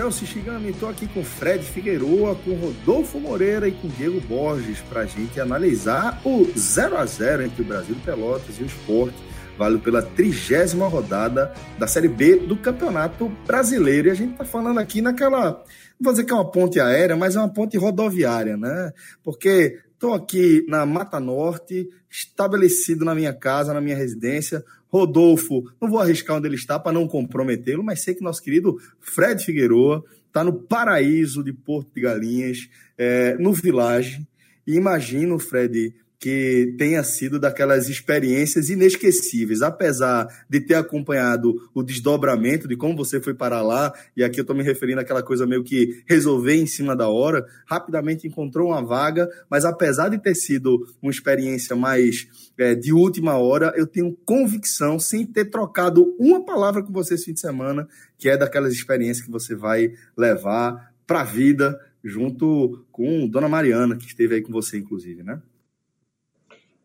Celso Shigami, estou aqui com Fred Figueroa, com Rodolfo Moreira e com Diego Borges para a gente analisar o 0 a 0 entre o Brasil Pelotas e o Esporte, válido pela trigésima rodada da Série B do Campeonato Brasileiro. E a gente está falando aqui naquela, não vou dizer que é uma ponte aérea, mas é uma ponte rodoviária, né? Porque Estou aqui na Mata Norte, estabelecido na minha casa, na minha residência. Rodolfo, não vou arriscar onde ele está para não comprometê-lo, mas sei que nosso querido Fred Figueroa está no paraíso de Porto de Galinhas, é, no Village. E imagino, Fred, que tenha sido daquelas experiências inesquecíveis, apesar de ter acompanhado o desdobramento de como você foi para lá, e aqui eu estou me referindo àquela coisa meio que resolver em cima da hora, rapidamente encontrou uma vaga, mas apesar de ter sido uma experiência mais é, de última hora, eu tenho convicção, sem ter trocado uma palavra com você esse fim de semana, que é daquelas experiências que você vai levar para a vida, junto com Dona Mariana, que esteve aí com você, inclusive, né?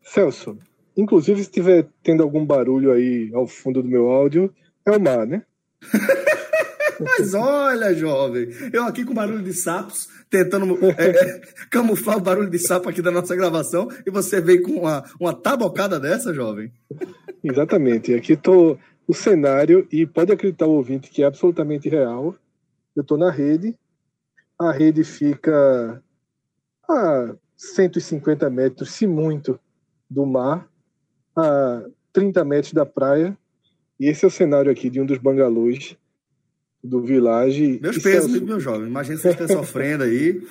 Celso, inclusive se estiver tendo algum barulho aí ao fundo do meu áudio, é o mar, né? Mas olha, jovem, eu aqui com barulho de sapos, tentando é, é, camuflar o barulho de sapo aqui da nossa gravação, e você veio com uma, uma tabocada dessa, jovem? Exatamente. Aqui estou o cenário, e pode acreditar o ouvinte que é absolutamente real. Eu estou na rede, a rede fica a 150 metros, se muito, do mar a 30 metros da praia. E esse é o cenário aqui de um dos bangalôs do Village. Meus pesos, é... meu jovem. Imagina você está sofrendo aí.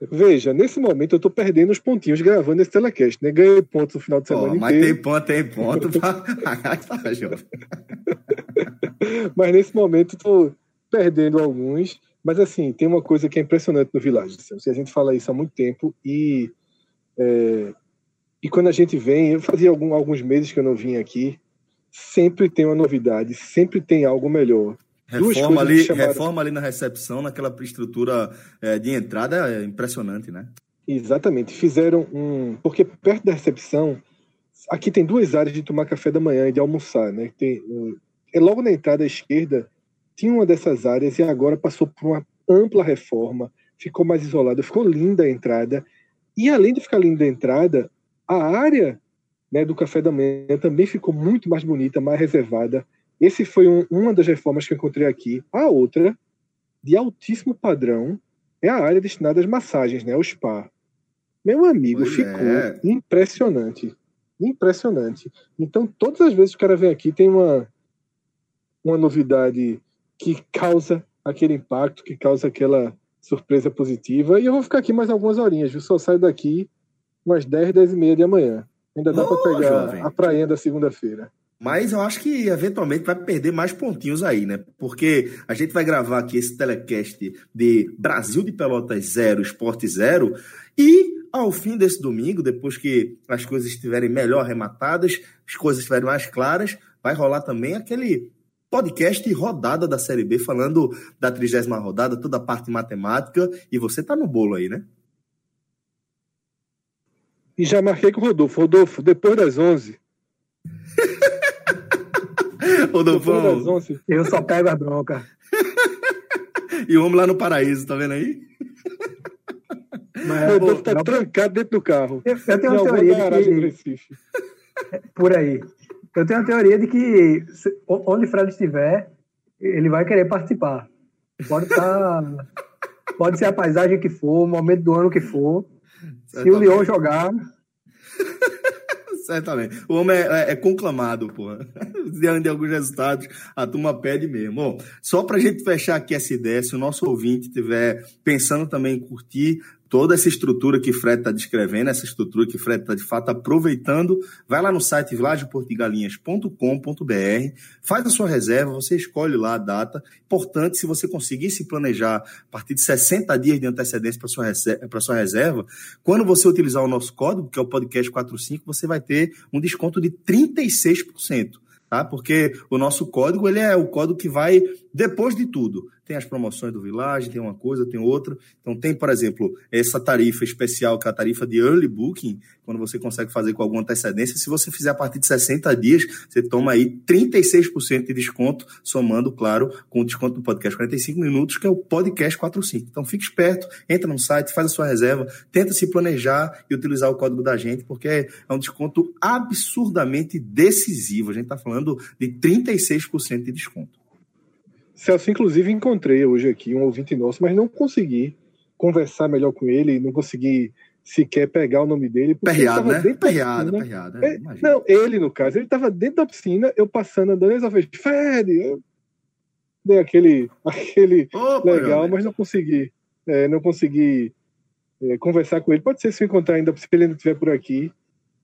Veja, nesse momento eu estou perdendo os pontinhos gravando esse telecast, né? Ganhei pontos no final de semana oh, mas inteiro. tem ponto, tem ponto. mas nesse momento estou perdendo alguns. Mas assim, tem uma coisa que é impressionante no Village. Se a gente fala isso há muito tempo e é, e quando a gente vem, eu fazia algum, alguns meses que eu não vim aqui, sempre tem uma novidade, sempre tem algo melhor. Reforma ali, chamaram... reforma ali na recepção, naquela estrutura é, de entrada, é impressionante, né? Exatamente. Fizeram um. Porque perto da recepção, aqui tem duas áreas de tomar café da manhã e de almoçar, né? Tem, é logo na entrada à esquerda, tinha uma dessas áreas e agora passou por uma ampla reforma, ficou mais isolada, ficou linda a entrada. E além de ficar linda a entrada, a área né, do café da manhã também ficou muito mais bonita, mais reservada. Esse foi um, uma das reformas que eu encontrei aqui. A outra, de altíssimo padrão, é a área destinada às massagens, né, o spa. Meu amigo, pois ficou é. impressionante. Impressionante. Então, todas as vezes que o cara vem aqui, tem uma, uma novidade que causa aquele impacto, que causa aquela surpresa positiva. E eu vou ficar aqui mais algumas horinhas, viu? Só saio daqui umas 10, 10 e meia de amanhã. Ainda dá para pegar jovem. a prainha da segunda-feira. Mas eu acho que eventualmente vai perder mais pontinhos aí, né? Porque a gente vai gravar aqui esse telecast de Brasil de Pelotas 0, Esporte 0, e ao fim desse domingo, depois que as coisas estiverem melhor arrematadas, as coisas estiverem mais claras, vai rolar também aquele podcast rodada da Série B, falando da trigésima rodada, toda a parte matemática, e você tá no bolo aí, né? E já marquei com o Rodolfo. Rodolfo, depois das 11. Rodolfo. Das 11. Eu só pego a bronca. e o homem lá no paraíso, tá vendo aí? Mas, o Rodolfo tá não... trancado dentro do carro. Eu, eu tenho uma teoria de que... Por aí. Eu tenho uma teoria de que onde o Fred estiver, ele vai querer participar. Pode estar... Tá, pode ser a paisagem que for, o momento do ano que for. Se o Leão jogar. Certamente. O homem é, é, é conclamado, pô. Diante de alguns resultados, a turma pede mesmo. Bom, só para a gente fechar aqui essa ideia, se o nosso ouvinte estiver pensando também em curtir toda essa estrutura que Fred está descrevendo, essa estrutura que Fred está de fato aproveitando, vai lá no site vilageportigalinhas.com.br, faz a sua reserva, você escolhe lá a data. Importante, se você conseguir se planejar a partir de 60 dias de antecedência para sua sua reserva, quando você utilizar o nosso código, que é o podcast 45, você vai ter um desconto de 36% tá? Porque o nosso código ele é o código que vai Depois de tudo, tem as promoções do Village, tem uma coisa, tem outra. Então tem, por exemplo, essa tarifa especial, que é a tarifa de early booking, quando você consegue fazer com alguma antecedência. Se você fizer a partir de 60 dias, você toma aí 36% de desconto, somando, claro, com o desconto do podcast 45 minutos, que é o podcast 45. Então fique esperto, entra no site, faz a sua reserva, tenta se planejar e utilizar o código da gente, porque é um desconto absurdamente decisivo. A gente está falando de 36% de desconto. Celso, inclusive, encontrei hoje aqui um ouvinte nosso, mas não consegui conversar melhor com ele, não consegui sequer pegar o nome dele. Perreado, né? Perreado, perreado. É, não, ele, no caso, ele estava dentro da piscina, eu passando, andando, ele só fez, Fred! Eu dei aquele, aquele Opa, legal, mas não consegui, é, não consegui é, conversar com ele. Pode ser se eu encontrar ainda, se ele ainda estiver por aqui,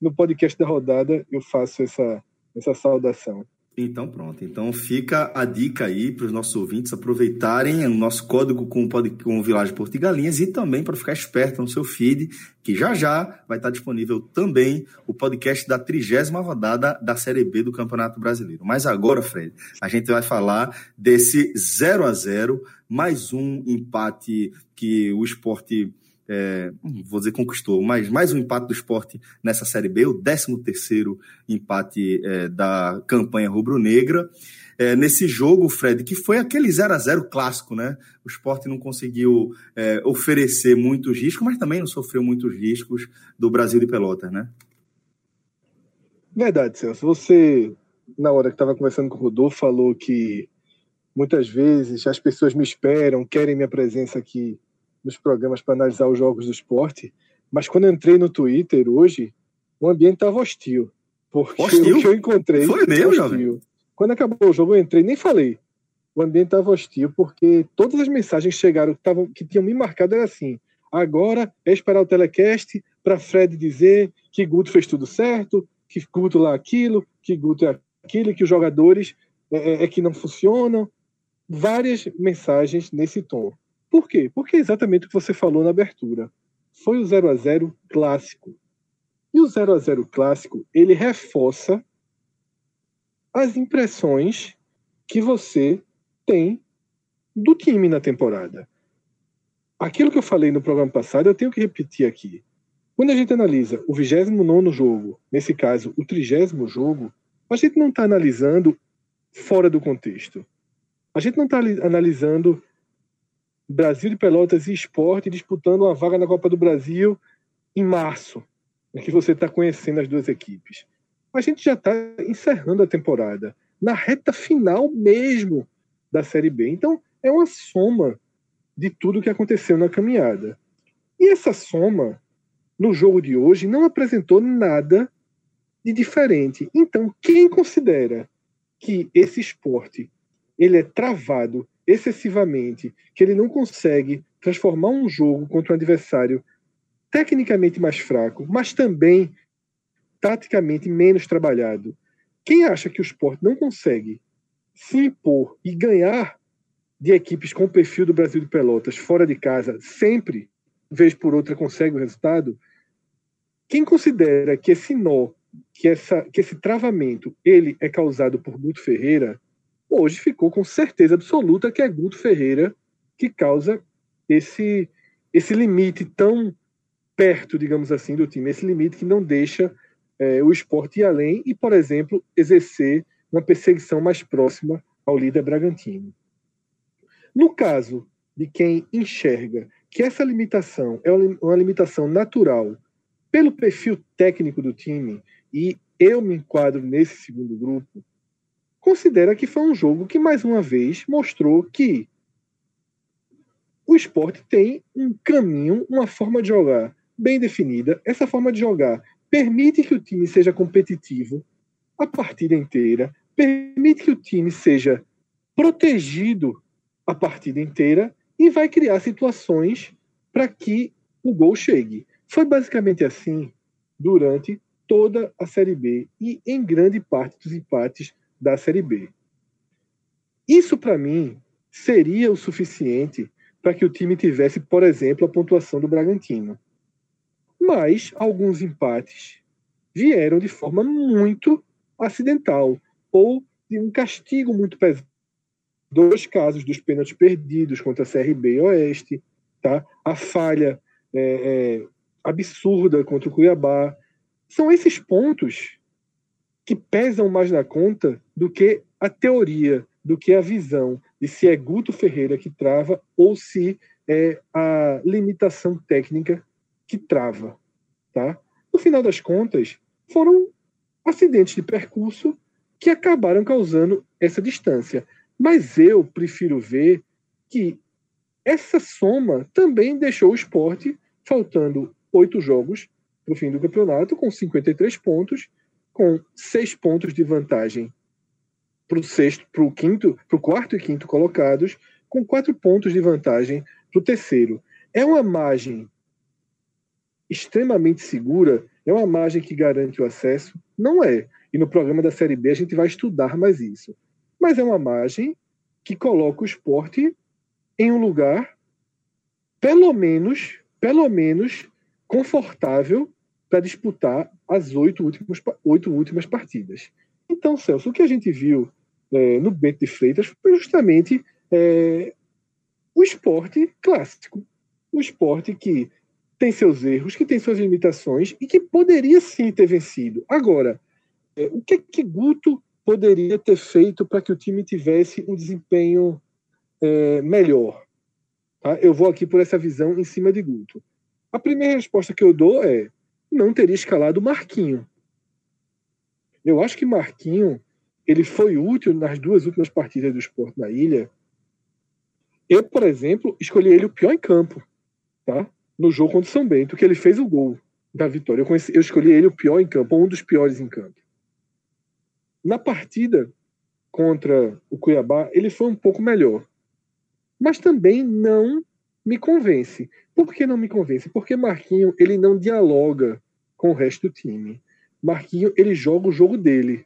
no podcast da rodada, eu faço essa, essa saudação. Então pronto. Então fica a dica aí para os nossos ouvintes aproveitarem o nosso código com, com o Village Porto e e também para ficar esperto no seu feed, que já já vai estar disponível também o podcast da trigésima rodada da Série B do Campeonato Brasileiro. Mas agora, Fred, a gente vai falar desse 0 a 0 mais um empate que o esporte é, vou dizer conquistou, mas mais um empate do esporte nessa Série B, o 13 terceiro empate é, da campanha rubro-negra. É, nesse jogo, Fred, que foi aquele 0 a 0 clássico, né? O esporte não conseguiu é, oferecer muitos riscos, mas também não sofreu muitos riscos do Brasil de Pelotas, né? Verdade, Celso. Você, na hora que estava conversando com o Rodolfo, falou que muitas vezes as pessoas me esperam, querem minha presença aqui nos programas para analisar os jogos do esporte, mas quando eu entrei no Twitter hoje, o ambiente estava hostil. Porque hostil? o que eu encontrei. Foi mesmo, hostil. Jovem? Quando acabou o jogo, eu entrei, nem falei. O ambiente estava hostil, porque todas as mensagens que chegaram, que, tavam, que tinham me marcado, era assim: agora é esperar o telecast para Fred dizer que Guto fez tudo certo, que Guto lá aquilo, que Guto é aquilo, que os jogadores é, é, é que não funcionam. Várias mensagens nesse tom. Por quê? Porque é exatamente o que você falou na abertura. Foi o 0 a 0 clássico. E o 0 a 0 clássico, ele reforça as impressões que você tem do time na temporada. Aquilo que eu falei no programa passado, eu tenho que repetir aqui. Quando a gente analisa o 29 jogo, nesse caso, o 30 jogo, a gente não está analisando fora do contexto. A gente não está analisando Brasil de Pelotas e Esporte disputando uma vaga na Copa do Brasil em março, que você está conhecendo as duas equipes. A gente já está encerrando a temporada, na reta final mesmo da Série B. Então, é uma soma de tudo que aconteceu na caminhada. E essa soma, no jogo de hoje, não apresentou nada de diferente. Então, quem considera que esse esporte ele é travado excessivamente, que ele não consegue transformar um jogo contra um adversário tecnicamente mais fraco, mas também taticamente menos trabalhado. Quem acha que o esporte não consegue se impor e ganhar de equipes com o perfil do Brasil de Pelotas fora de casa, sempre, vez por outra, consegue o resultado, quem considera que esse nó, que, essa, que esse travamento, ele é causado por Guto Ferreira, hoje ficou com certeza absoluta que é Guto Ferreira que causa esse, esse limite tão perto, digamos assim, do time, esse limite que não deixa é, o esporte ir além e, por exemplo, exercer uma perseguição mais próxima ao líder Bragantino. No caso de quem enxerga que essa limitação é uma limitação natural pelo perfil técnico do time, e eu me enquadro nesse segundo grupo, considera que foi um jogo que, mais uma vez, mostrou que o esporte tem um caminho, uma forma de jogar bem definida. Essa forma de jogar permite que o time seja competitivo a partida inteira, permite que o time seja protegido a partida inteira e vai criar situações para que o gol chegue. Foi basicamente assim durante toda a Série B e em grande parte dos empates da Série B. Isso, para mim, seria o suficiente para que o time tivesse, por exemplo, a pontuação do Bragantino. Mas alguns empates vieram de forma muito acidental ou de um castigo muito pesado dois casos dos pênaltis perdidos contra a CRB e Oeste, tá? a falha é, é, absurda contra o Cuiabá. São esses pontos que pesam mais na conta do que a teoria, do que a visão de se é Guto Ferreira que trava ou se é a limitação técnica que trava. Tá? No final das contas, foram acidentes de percurso que acabaram causando essa distância. Mas eu prefiro ver que essa soma também deixou o esporte faltando oito jogos para o fim do campeonato, com 53 pontos, com seis pontos de vantagem para o sexto, para o quinto, para o quarto e quinto colocados, com quatro pontos de vantagem para o terceiro. É uma margem extremamente segura, é uma margem que garante o acesso? Não é. E no programa da Série B a gente vai estudar mais isso. Mas é uma margem que coloca o esporte em um lugar, pelo menos, pelo menos, confortável para disputar as oito últimas, oito últimas partidas. Então, Celso, o que a gente viu é, no Bento de Freitas foi justamente é, o esporte clássico. O esporte que tem seus erros, que tem suas limitações e que poderia sim ter vencido. Agora, é, o que, que Guto poderia ter feito para que o time tivesse um desempenho é, melhor? Tá? Eu vou aqui por essa visão em cima de Guto. A primeira resposta que eu dou é: não teria escalado Marquinho. Eu acho que Marquinho ele foi útil nas duas últimas partidas do esporte na ilha. Eu, por exemplo, escolhi ele o pior em campo, tá? No jogo contra o São Bento, que ele fez o gol da vitória. Eu, conheci, eu escolhi ele o pior em campo, um dos piores em campo. Na partida contra o Cuiabá, ele foi um pouco melhor. Mas também não me convence. Por que não me convence? Porque Marquinho ele não dialoga com o resto do time. Marquinho ele joga o jogo dele.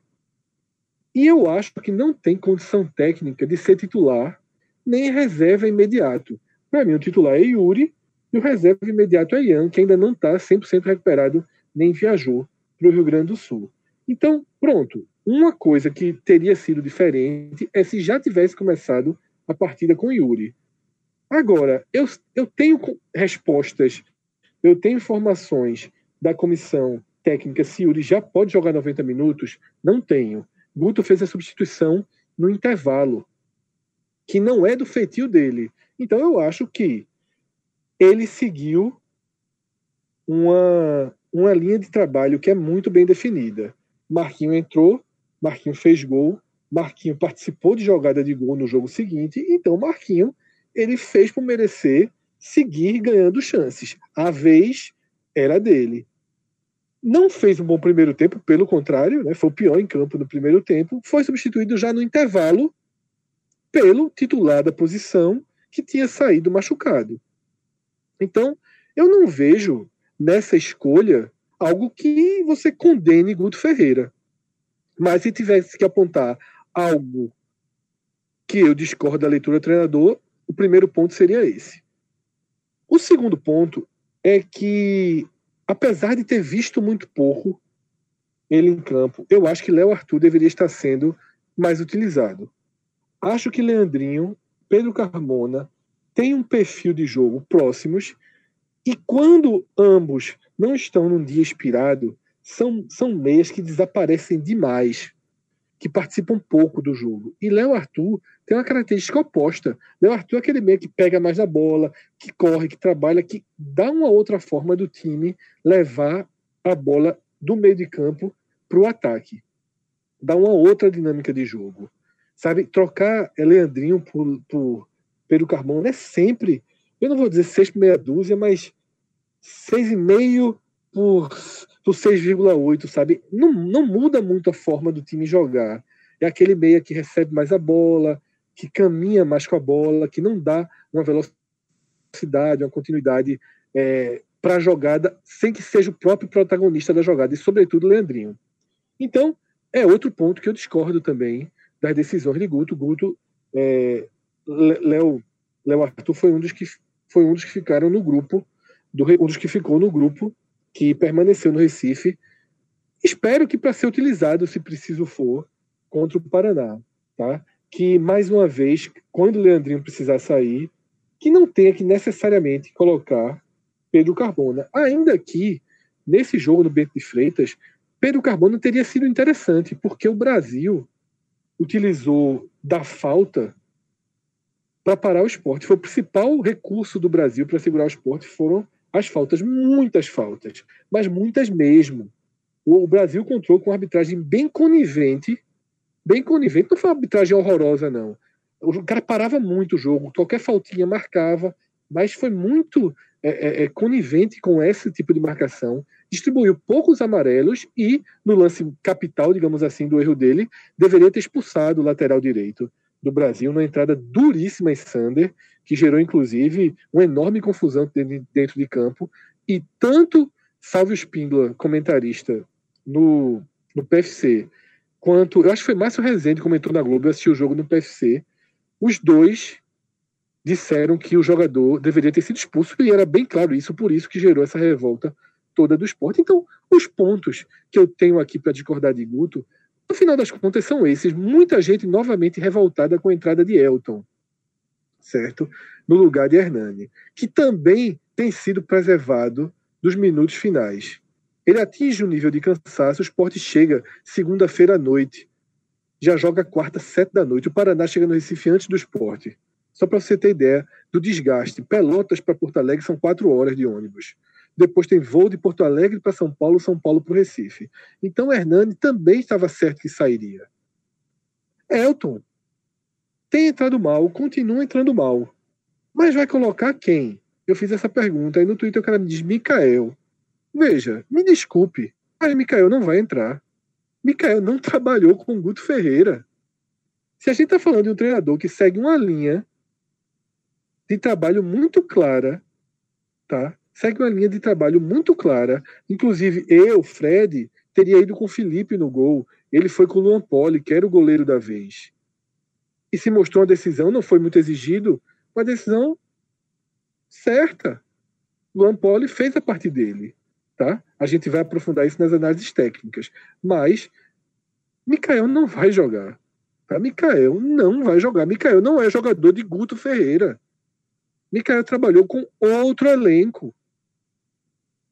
E eu acho que não tem condição técnica de ser titular nem reserva imediato. Para mim, o titular é Yuri e o reserva imediato é Ian, que ainda não está 100% recuperado nem viajou para o Rio Grande do Sul. Então, pronto. Uma coisa que teria sido diferente é se já tivesse começado a partida com Yuri. Agora, eu, eu tenho respostas, eu tenho informações da comissão técnica se Yuri já pode jogar 90 minutos? Não tenho. Guto fez a substituição no intervalo, que não é do feitio dele. Então eu acho que ele seguiu uma, uma linha de trabalho que é muito bem definida. Marquinho entrou, Marquinho fez gol, Marquinho participou de jogada de gol no jogo seguinte, então Marquinho ele fez por merecer seguir ganhando chances. A vez era dele. Não fez um bom primeiro tempo, pelo contrário, né, foi o pior em campo no primeiro tempo. Foi substituído já no intervalo pelo titular da posição que tinha saído machucado. Então, eu não vejo nessa escolha algo que você condene Guto Ferreira. Mas se tivesse que apontar algo que eu discordo da leitura do treinador, o primeiro ponto seria esse. O segundo ponto é que, apesar de ter visto muito pouco ele em campo, eu acho que Léo Arthur deveria estar sendo mais utilizado. Acho que Leandrinho, Pedro Carmona têm um perfil de jogo próximos e quando ambos não estão num dia inspirado, são, são meias que desaparecem demais que participam pouco do jogo. E Léo Arthur tem uma característica oposta. Léo Arthur é aquele meio que pega mais a bola, que corre, que trabalha, que dá uma outra forma do time levar a bola do meio de campo para o ataque. Dá uma outra dinâmica de jogo. Sabe, trocar Leandrinho por, por Pedro Carmona é sempre, eu não vou dizer seis por meia dúzia, mas seis e meio por por 6,8, sabe? Não, não muda muito a forma do time jogar. É aquele meia que recebe mais a bola, que caminha mais com a bola, que não dá uma velocidade, uma continuidade é, para a jogada, sem que seja o próprio protagonista da jogada, e sobretudo o Leandrinho. Então, é outro ponto que eu discordo também das decisões de Guto. Guto, é, Léo, Léo Arthur foi um dos que foi um dos que ficaram no grupo, do, um dos que ficou no grupo que permaneceu no Recife. Espero que para ser utilizado, se preciso for, contra o Paraná. Tá? que, mais uma vez, quando o Leandrinho precisar sair, que não tenha que necessariamente colocar Pedro Carbona. Ainda que, nesse jogo no Bento de Freitas, Pedro Carbona teria sido interessante, porque o Brasil utilizou da falta para parar o esporte. Foi o principal recurso do Brasil para segurar o esporte foram as faltas, muitas faltas, mas muitas mesmo. O Brasil contou com uma arbitragem bem conivente, bem conivente, não foi uma arbitragem horrorosa, não. O cara parava muito o jogo, qualquer faltinha marcava, mas foi muito é, é, é, conivente com esse tipo de marcação, distribuiu poucos amarelos e, no lance capital, digamos assim, do erro dele, deveria ter expulsado o lateral direito do Brasil, numa entrada duríssima em Sander, que gerou inclusive uma enorme confusão dentro de campo. E tanto Salvio Spíndula, comentarista no, no PFC, quanto. Eu acho que foi Márcio Rezende comentou na Globo, eu assisti o jogo no PFC. Os dois disseram que o jogador deveria ter sido expulso, e era bem claro isso, por isso que gerou essa revolta toda do esporte. Então, os pontos que eu tenho aqui para discordar de Guto no final das contas, são esses. Muita gente novamente revoltada com a entrada de Elton, certo? No lugar de Hernani, que também tem sido preservado dos minutos finais. Ele atinge o um nível de cansaço, o esporte chega segunda-feira à noite, já joga quarta, sete da noite. O Paraná chega no Recife antes do esporte. Só para você ter ideia do desgaste. Pelotas para Porto Alegre são quatro horas de ônibus. Depois tem voo de Porto Alegre para São Paulo, São Paulo para o Recife. Então Hernani também estava certo que sairia. Elton tem entrado mal, continua entrando mal. Mas vai colocar quem? Eu fiz essa pergunta aí no Twitter o cara me diz Mikael. Veja, me desculpe, mas Mikael não vai entrar. Mikael não trabalhou com Guto Ferreira. Se a gente está falando de um treinador que segue uma linha de trabalho muito clara, tá? segue uma linha de trabalho muito clara. Inclusive, eu, Fred, teria ido com o Felipe no gol. Ele foi com o Luan Poli, que era o goleiro da vez. E se mostrou uma decisão, não foi muito exigido, uma decisão certa. Luan Poli fez a parte dele. Tá? A gente vai aprofundar isso nas análises técnicas. Mas Mikael não vai jogar. Tá? Mikael não vai jogar. Mikael não é jogador de Guto Ferreira. Mikael trabalhou com outro elenco.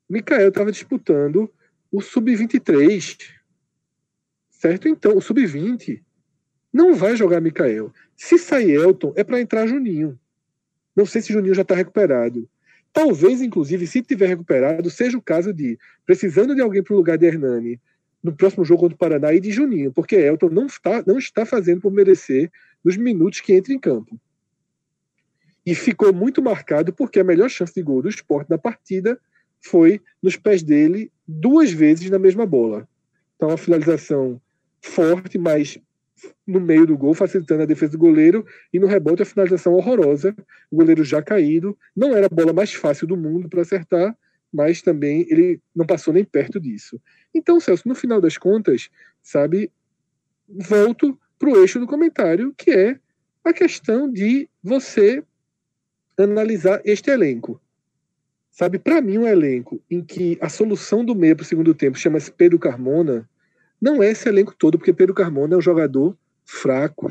Mikael estava disputando o sub-23. Certo? Então, o sub-20 não vai jogar Mikael. Se sair Elton, é para entrar Juninho. Não sei se Juninho já está recuperado. Talvez, inclusive, se tiver recuperado, seja o caso de, precisando de alguém para o lugar de Hernani, no próximo jogo contra o Paraná, e de Juninho, porque Elton não está, não está fazendo por merecer nos minutos que entra em campo. E ficou muito marcado porque a melhor chance de gol do esporte na partida foi nos pés dele duas vezes na mesma bola. Então, uma finalização forte, mas no meio do gol, facilitando a defesa do goleiro, e no rebote a finalização horrorosa, o goleiro já caído. Não era a bola mais fácil do mundo para acertar, mas também ele não passou nem perto disso. Então, Celso, no final das contas, sabe, volto para o eixo do comentário, que é a questão de você analisar este elenco. Sabe, para mim, um elenco em que a solução do meio para o segundo tempo chama-se Pedro Carmona, não é esse elenco todo, porque Pedro Carmona é um jogador fraco.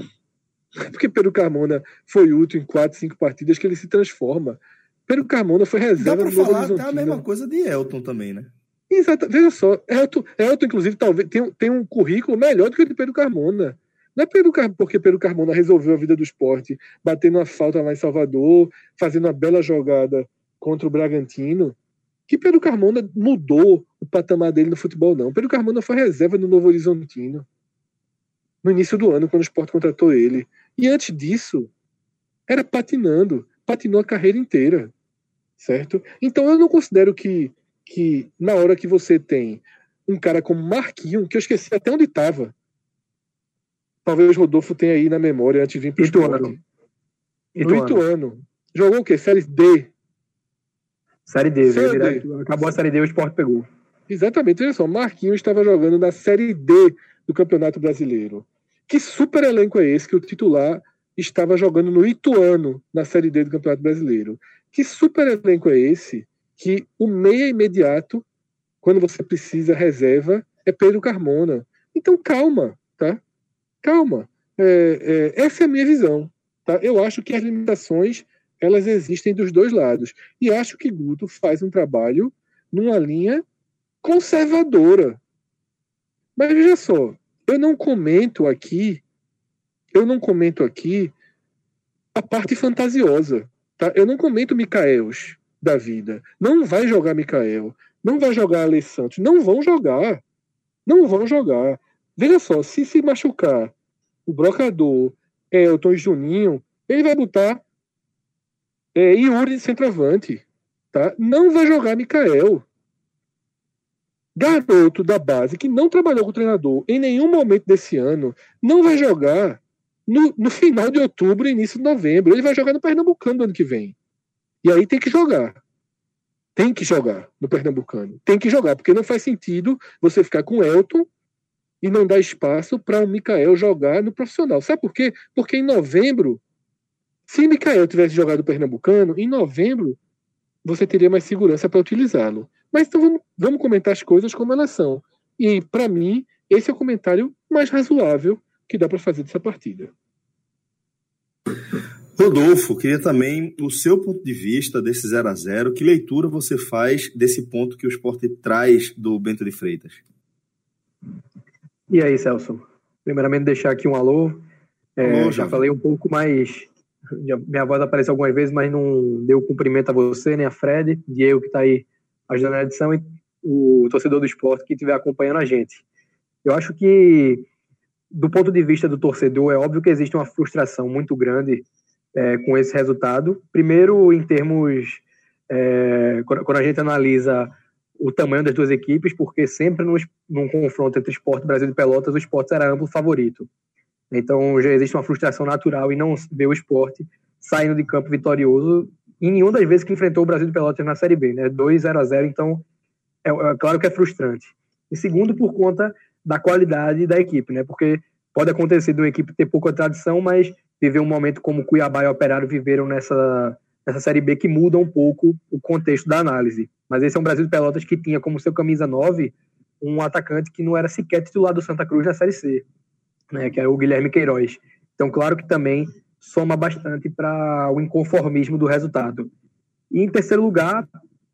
Porque Pedro Carmona foi útil em quatro, cinco partidas que ele se transforma. Pedro Carmona foi reserva Dá pra falar até a mesma coisa de Elton também, né? Exato. Veja só, Elton, Elton inclusive, talvez tem, tem um currículo melhor do que o de Pedro Carmona. Não é Pedro Car... porque Pedro Carmona resolveu a vida do esporte, batendo uma falta lá em Salvador, fazendo uma bela jogada contra o Bragantino, que Pedro Carmona mudou o patamar dele no futebol, não. Pedro Carmona foi reserva no Novo Horizontino, no início do ano, quando o Sport contratou ele. E antes disso, era patinando, patinou a carreira inteira, certo? Então eu não considero que, que na hora que você tem um cara como Marquinhos, que eu esqueci até onde estava, talvez Rodolfo tenha aí na memória antes de vir para o Ituano. Ituano. No Ituano. Jogou o quê? Série D, Série D, série D. acabou a Série D e o Sport pegou. Exatamente, olha só, Marquinhos estava jogando na Série D do Campeonato Brasileiro. Que super elenco é esse que o titular estava jogando no Ituano, na Série D do Campeonato Brasileiro? Que super elenco é esse que o meia imediato, quando você precisa reserva, é Pedro Carmona. Então calma, tá? Calma. É, é, essa é a minha visão. Tá? Eu acho que as limitações elas existem dos dois lados. E acho que Guto faz um trabalho numa linha conservadora. Mas veja só, eu não comento aqui, eu não comento aqui a parte fantasiosa. Tá? Eu não comento Micaels da vida. Não vai jogar Micael. Não vai jogar Ale Santos. Não vão jogar. Não vão jogar. Veja só, se se machucar o Brocador, Elton e Juninho, ele vai botar é, Yuri de centroavante. Tá? Não vai jogar Mikael. Garoto da base que não trabalhou com o treinador em nenhum momento desse ano, não vai jogar no, no final de outubro, início de novembro. Ele vai jogar no Pernambucano no ano que vem. E aí tem que jogar. Tem que jogar no Pernambucano. Tem que jogar, porque não faz sentido você ficar com Elton e não dar espaço para o Mikael jogar no profissional. Sabe por quê? Porque em novembro, se Mikael tivesse jogado Pernambucano, em novembro você teria mais segurança para utilizá-lo. Mas então vamos, vamos comentar as coisas como elas são. E, para mim, esse é o comentário mais razoável que dá para fazer dessa partida. Rodolfo, queria também o seu ponto de vista desse 0 a 0 Que leitura você faz desse ponto que o esporte traz do Bento de Freitas? E aí, Celso? Primeiramente, deixar aqui um alô. É, alô já falei um pouco mais. Minha voz apareceu algumas vezes, mas não deu cumprimento a você, nem a Fred, Diego, que está aí ajudando na edição, e o torcedor do esporte que estiver acompanhando a gente. Eu acho que, do ponto de vista do torcedor, é óbvio que existe uma frustração muito grande é, com esse resultado. Primeiro, em termos. É, quando a gente analisa o tamanho das duas equipes, porque sempre nos, num confronto entre Esporte e Brasil de Pelotas, o Esporte era amplo favorito. Então já existe uma frustração natural em não ver o Esporte saindo de campo vitorioso em nenhuma das vezes que enfrentou o Brasil de Pelotas na Série B, né? 2 0 a 0 então é, é, claro que é frustrante. E segundo, por conta da qualidade da equipe, né? Porque pode acontecer de uma equipe ter pouca tradição, mas viver um momento como Cuiabá e Operário viveram nessa, nessa Série B que muda um pouco o contexto da análise. Mas esse é um Brasil de Pelotas que tinha como seu camisa 9 um atacante que não era sequer titular do Santa Cruz na Série C, né, que é o Guilherme Queiroz. Então, claro que também soma bastante para o inconformismo do resultado. E em terceiro lugar,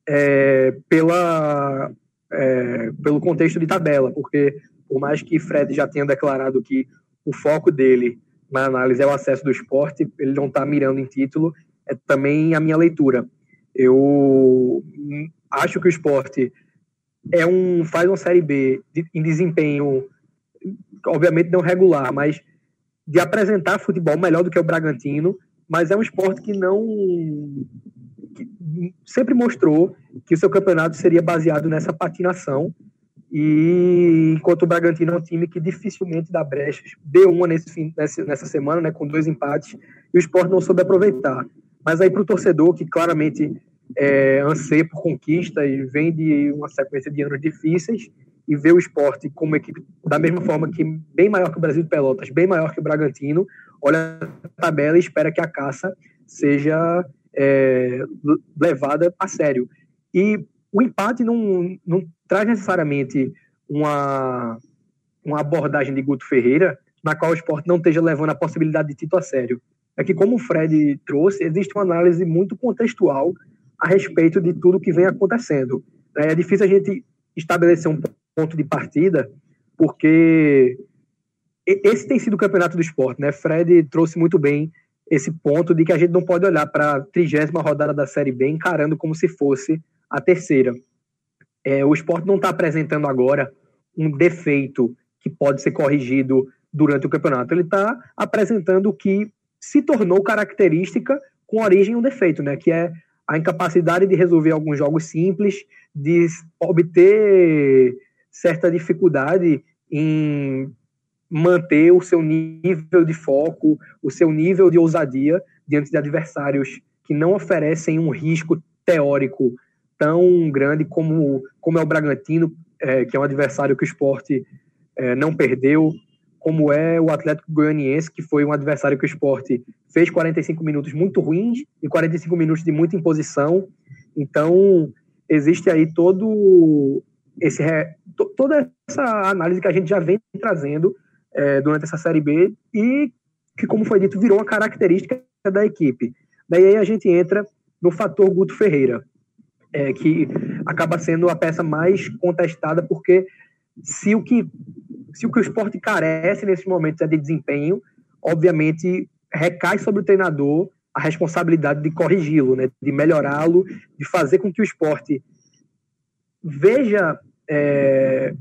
é, pela, é, pelo contexto de tabela, porque por mais que Fred já tenha declarado que o foco dele na análise é o acesso do esporte, ele não está mirando em título, é também a minha leitura. Eu acho que o esporte é um, faz uma Série B de, em desempenho, obviamente não regular, mas de apresentar futebol melhor do que o Bragantino, mas é um esporte que não. Que sempre mostrou que o seu campeonato seria baseado nessa patinação e enquanto o Bragantino é um time que dificilmente dá brechas, deu uma nesse fim, nessa semana, né, com dois empates, e o esporte não soube aproveitar. Mas aí para o torcedor, que claramente é, anseia por conquista e vem de uma sequência de anos difíceis, e vê o esporte como equipe da mesma forma que bem maior que o Brasil de Pelotas, bem maior que o Bragantino, olha a tabela e espera que a caça seja é, levada a sério. E o empate não, não traz necessariamente uma, uma abordagem de Guto Ferreira na qual o esporte não esteja levando a possibilidade de título a sério. É que, como o Fred trouxe, existe uma análise muito contextual a respeito de tudo que vem acontecendo. É difícil a gente estabelecer um ponto de partida, porque esse tem sido o campeonato do esporte, né? Fred trouxe muito bem esse ponto de que a gente não pode olhar para a trigésima rodada da Série B encarando como se fosse a terceira. É, o esporte não está apresentando agora um defeito que pode ser corrigido durante o campeonato. Ele está apresentando o que se tornou característica com origem um defeito, né? Que é a incapacidade de resolver alguns jogos simples, de obter certa dificuldade em manter o seu nível de foco, o seu nível de ousadia diante de adversários que não oferecem um risco teórico tão grande como, como é o Bragantino, é, que é um adversário que o esporte é, não perdeu, como é o Atlético Goianiense, que foi um adversário que o esporte fez 45 minutos muito ruins e 45 minutos de muita imposição. Então, existe aí todo esse toda essa análise que a gente já vem trazendo é, durante essa Série B e que, como foi dito, virou uma característica da equipe. Daí aí a gente entra no fator Guto Ferreira, é, que acaba sendo a peça mais contestada, porque se o que, se o, que o esporte carece nesses momentos é de desempenho, obviamente recai sobre o treinador a responsabilidade de corrigi-lo, né, de melhorá-lo, de fazer com que o esporte veja, é,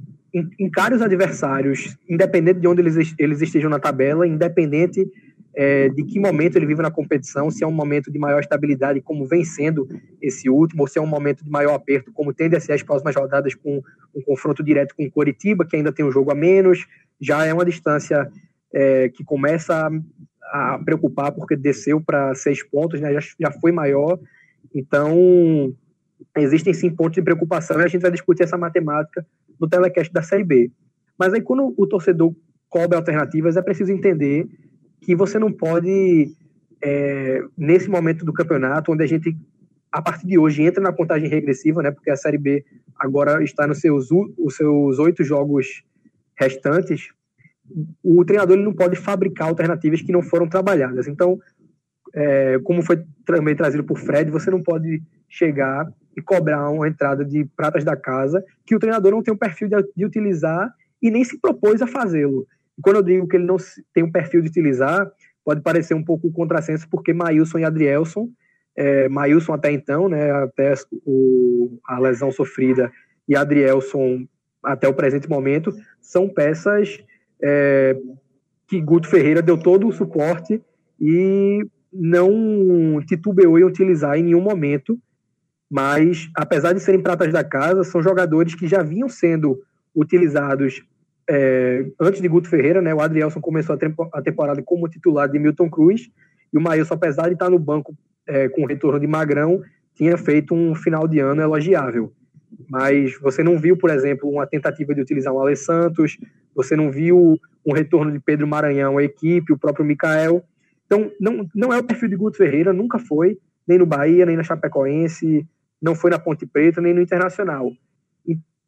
encare os adversários, independente de onde eles, eles estejam na tabela, independente é, de que momento ele vive na competição, se é um momento de maior estabilidade, como vem sendo esse último, ou se é um momento de maior aperto, como tende a ser as próximas rodadas com um confronto direto com o Coritiba, que ainda tem um jogo a menos, já é uma distância é, que começa a, a, preocupar, porque desceu para seis pontos, né, já, já foi maior, então existem sim pontos de preocupação, e a gente vai discutir essa matemática no telecast da Série B. Mas aí quando o torcedor cobra alternativas, é preciso entender que você não pode, é, nesse momento do campeonato, onde a gente, a partir de hoje, entra na contagem regressiva, né, porque a Série B agora está nos seus, os seus oito jogos restantes, o treinador ele não pode fabricar alternativas que não foram trabalhadas. Então, é, como foi também trazido por Fred, você não pode chegar e cobrar uma entrada de pratas da casa que o treinador não tem o perfil de, de utilizar e nem se propôs a fazê-lo. Quando eu digo que ele não tem um perfil de utilizar, pode parecer um pouco contrassenso, porque Maílson e Adrielson, é, Maílson até então, né, até o, a lesão sofrida, e Adrielson até o presente momento, são peças é, que Guto Ferreira deu todo o suporte e não titubeou em utilizar em nenhum momento, mas apesar de serem pratas da casa, são jogadores que já vinham sendo utilizados é, antes de Guto Ferreira, né, o Adrielson começou a, temporada como titular de Milton Cruz, e o Maílson, apesar de estar no banco é, com o retorno de Magrão, tinha feito um final de ano elogiável. Mas você não viu, por exemplo, uma tentativa de utilizar um Ale Santos, você não viu um retorno de Pedro Maranhão à equipe, o próprio Mikael. Então, não, não é o perfil de Guto Ferreira, nunca foi, nem no Bahia, nem na Chapecoense, não foi na Ponte Preta, nem no Internacional.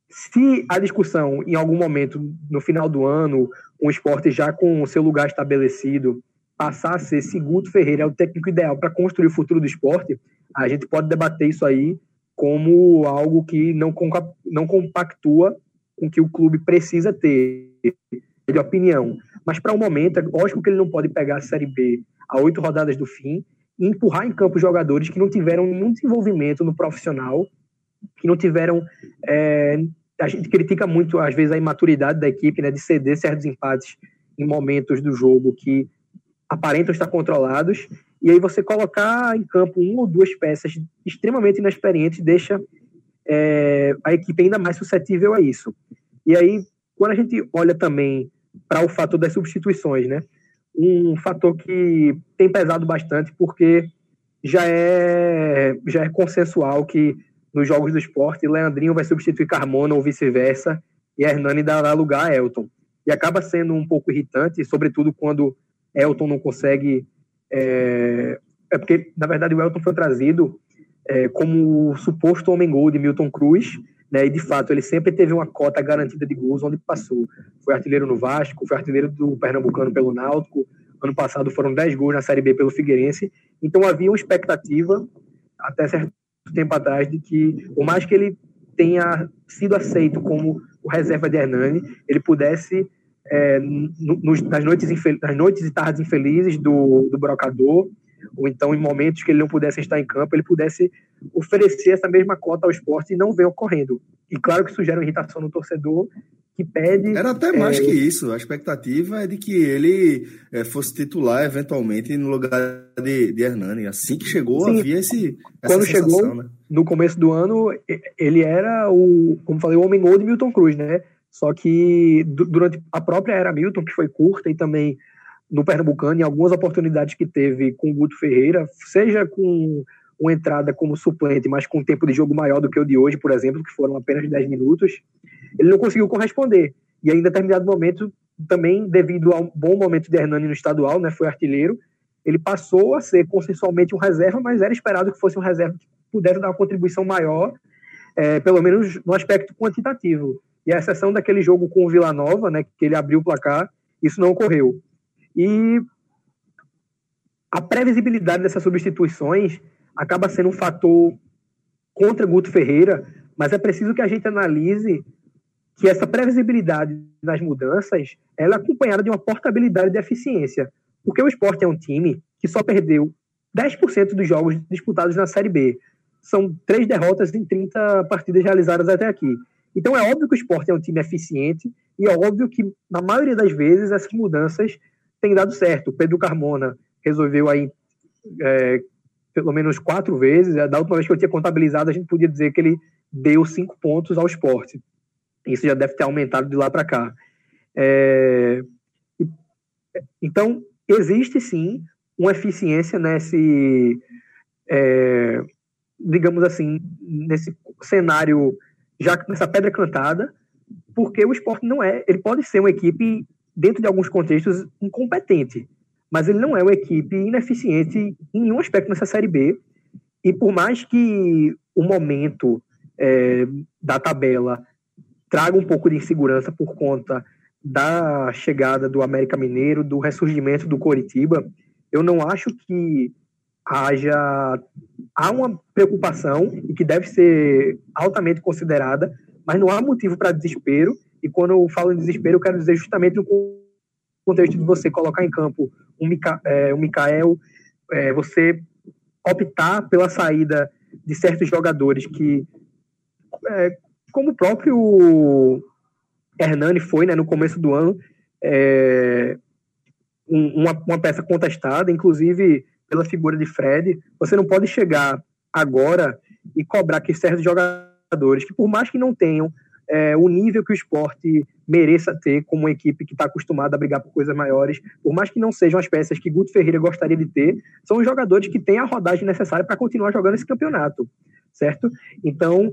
Se a discussão, em algum momento, no final do ano, um esporte já com o seu lugar estabelecido, passar a ser se Guto Ferreira é o técnico ideal para construir o futuro do esporte, a gente pode debater isso aí como algo que não, não compactua com o que o clube precisa ter de opinião. Mas para o um momento, é lógico que ele não pode pegar a Série B a oito rodadas do fim e empurrar em campo jogadores que não tiveram nenhum desenvolvimento no profissional, que não tiveram é, a gente critica muito, às vezes, a imaturidade da equipe, né, de ceder certos empates em momentos do jogo que aparentam estar controlados, e aí você colocar em campo uma ou duas peças extremamente inexperientes deixa é, a equipe ainda mais suscetível a isso. E aí, quando a gente olha também para o fator das substituições, né, um fator que tem pesado bastante, porque já é, já é consensual que nos jogos do esporte, Leandrinho vai substituir Carmona ou vice-versa, e Hernani dará lugar a Elton. E acaba sendo um pouco irritante, sobretudo quando Elton não consegue. É, é porque, na verdade, o Elton foi trazido é, como o suposto homem-gol de Milton Cruz, né, e de fato ele sempre teve uma cota garantida de gols onde passou. Foi artilheiro no Vasco, foi artilheiro do Pernambucano pelo Náutico, ano passado foram 10 gols na Série B pelo Figueirense, então havia uma expectativa, até certo tempo atrás de que, por mais que ele tenha sido aceito como o reserva de Hernani, ele pudesse, é, nos, nas, noites nas noites e tardes infelizes do, do brocador, ou então em momentos que ele não pudesse estar em campo, ele pudesse oferecer essa mesma cota ao esporte e não vem ocorrendo. E claro que isso gera irritação no torcedor, que pede. Era até mais é, que isso. A expectativa é de que ele é, fosse titular eventualmente no lugar de, de Hernani. Assim que chegou, sim, havia esse. Quando chegou, né? no começo do ano, ele era o, como falei, o homem-gol de Milton Cruz, né? Só que durante a própria era Milton, que foi curta, e também no Pernambucano, em algumas oportunidades que teve com o Guto Ferreira, seja com uma entrada como suplente, mas com um tempo de jogo maior do que o de hoje, por exemplo, que foram apenas 10 minutos, ele não conseguiu corresponder. E aí, em determinado momento, também devido ao bom momento de Hernani no estadual, né, foi artilheiro, ele passou a ser consensualmente um reserva, mas era esperado que fosse um reserva que pudesse dar uma contribuição maior, é, pelo menos no aspecto quantitativo. E a exceção daquele jogo com o Vila Nova, né, que ele abriu o placar, Isso não ocorreu. E a previsibilidade dessas substituições acaba sendo um fator contra Guto Ferreira, mas é preciso que a gente analise que essa previsibilidade nas mudanças ela é acompanhada de uma portabilidade de eficiência. Porque o esporte é um time que só perdeu 10% dos jogos disputados na Série B. São três derrotas em 30 partidas realizadas até aqui. Então é óbvio que o esporte é um time eficiente e é óbvio que, na maioria das vezes, essas mudanças têm dado certo. O Pedro Carmona resolveu aí é, pelo menos quatro vezes. Da última vez que eu tinha contabilizado, a gente podia dizer que ele deu cinco pontos ao esporte. Isso já deve ter aumentado de lá para cá. É, então, existe sim uma eficiência nesse, é, digamos assim, nesse cenário, já nessa pedra cantada, porque o esporte não é, ele pode ser uma equipe, dentro de alguns contextos, incompetente, mas ele não é uma equipe ineficiente em nenhum aspecto nessa Série B, e por mais que o momento é, da tabela traga um pouco de insegurança por conta da chegada do América Mineiro, do ressurgimento do Coritiba, eu não acho que haja há uma preocupação e que deve ser altamente considerada, mas não há motivo para desespero. E quando eu falo em desespero, eu quero dizer justamente no contexto de você colocar em campo um, Mica, é, um Mikael, é, você optar pela saída de certos jogadores que é, como o próprio Hernani foi né, no começo do ano, é, uma, uma peça contestada, inclusive pela figura de Fred. Você não pode chegar agora e cobrar que certos jogadores, que por mais que não tenham é, o nível que o esporte mereça ter como uma equipe que está acostumada a brigar por coisas maiores, por mais que não sejam as peças que Guto Ferreira gostaria de ter, são os jogadores que têm a rodagem necessária para continuar jogando esse campeonato, certo? Então,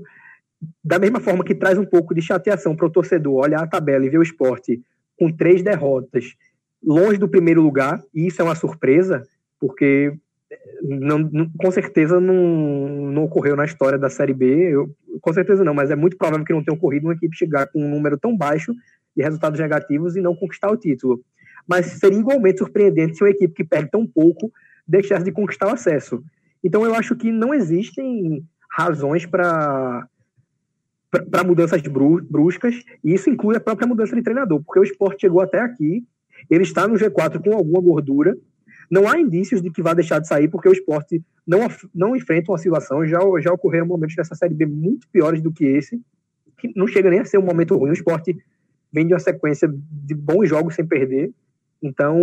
da mesma forma que traz um pouco de chateação para o torcedor olhar a tabela e ver o esporte com três derrotas, longe do primeiro lugar, e isso é uma surpresa, porque não, não, com certeza não, não ocorreu na história da Série B, eu, com certeza não, mas é muito provável que não tenha ocorrido uma equipe chegar com um número tão baixo de resultados negativos e não conquistar o título. Mas seria igualmente surpreendente se uma equipe que perde tão pouco deixasse de conquistar o acesso. Então eu acho que não existem razões para para mudanças bruscas, e isso inclui a própria mudança de treinador, porque o esporte chegou até aqui, ele está no G4 com alguma gordura, não há indícios de que vai deixar de sair, porque o esporte não, não enfrenta uma oscilação, já, já ocorreram momentos nessa Série B muito piores do que esse, que não chega nem a ser um momento ruim, o esporte vem de uma sequência de bons jogos sem perder, então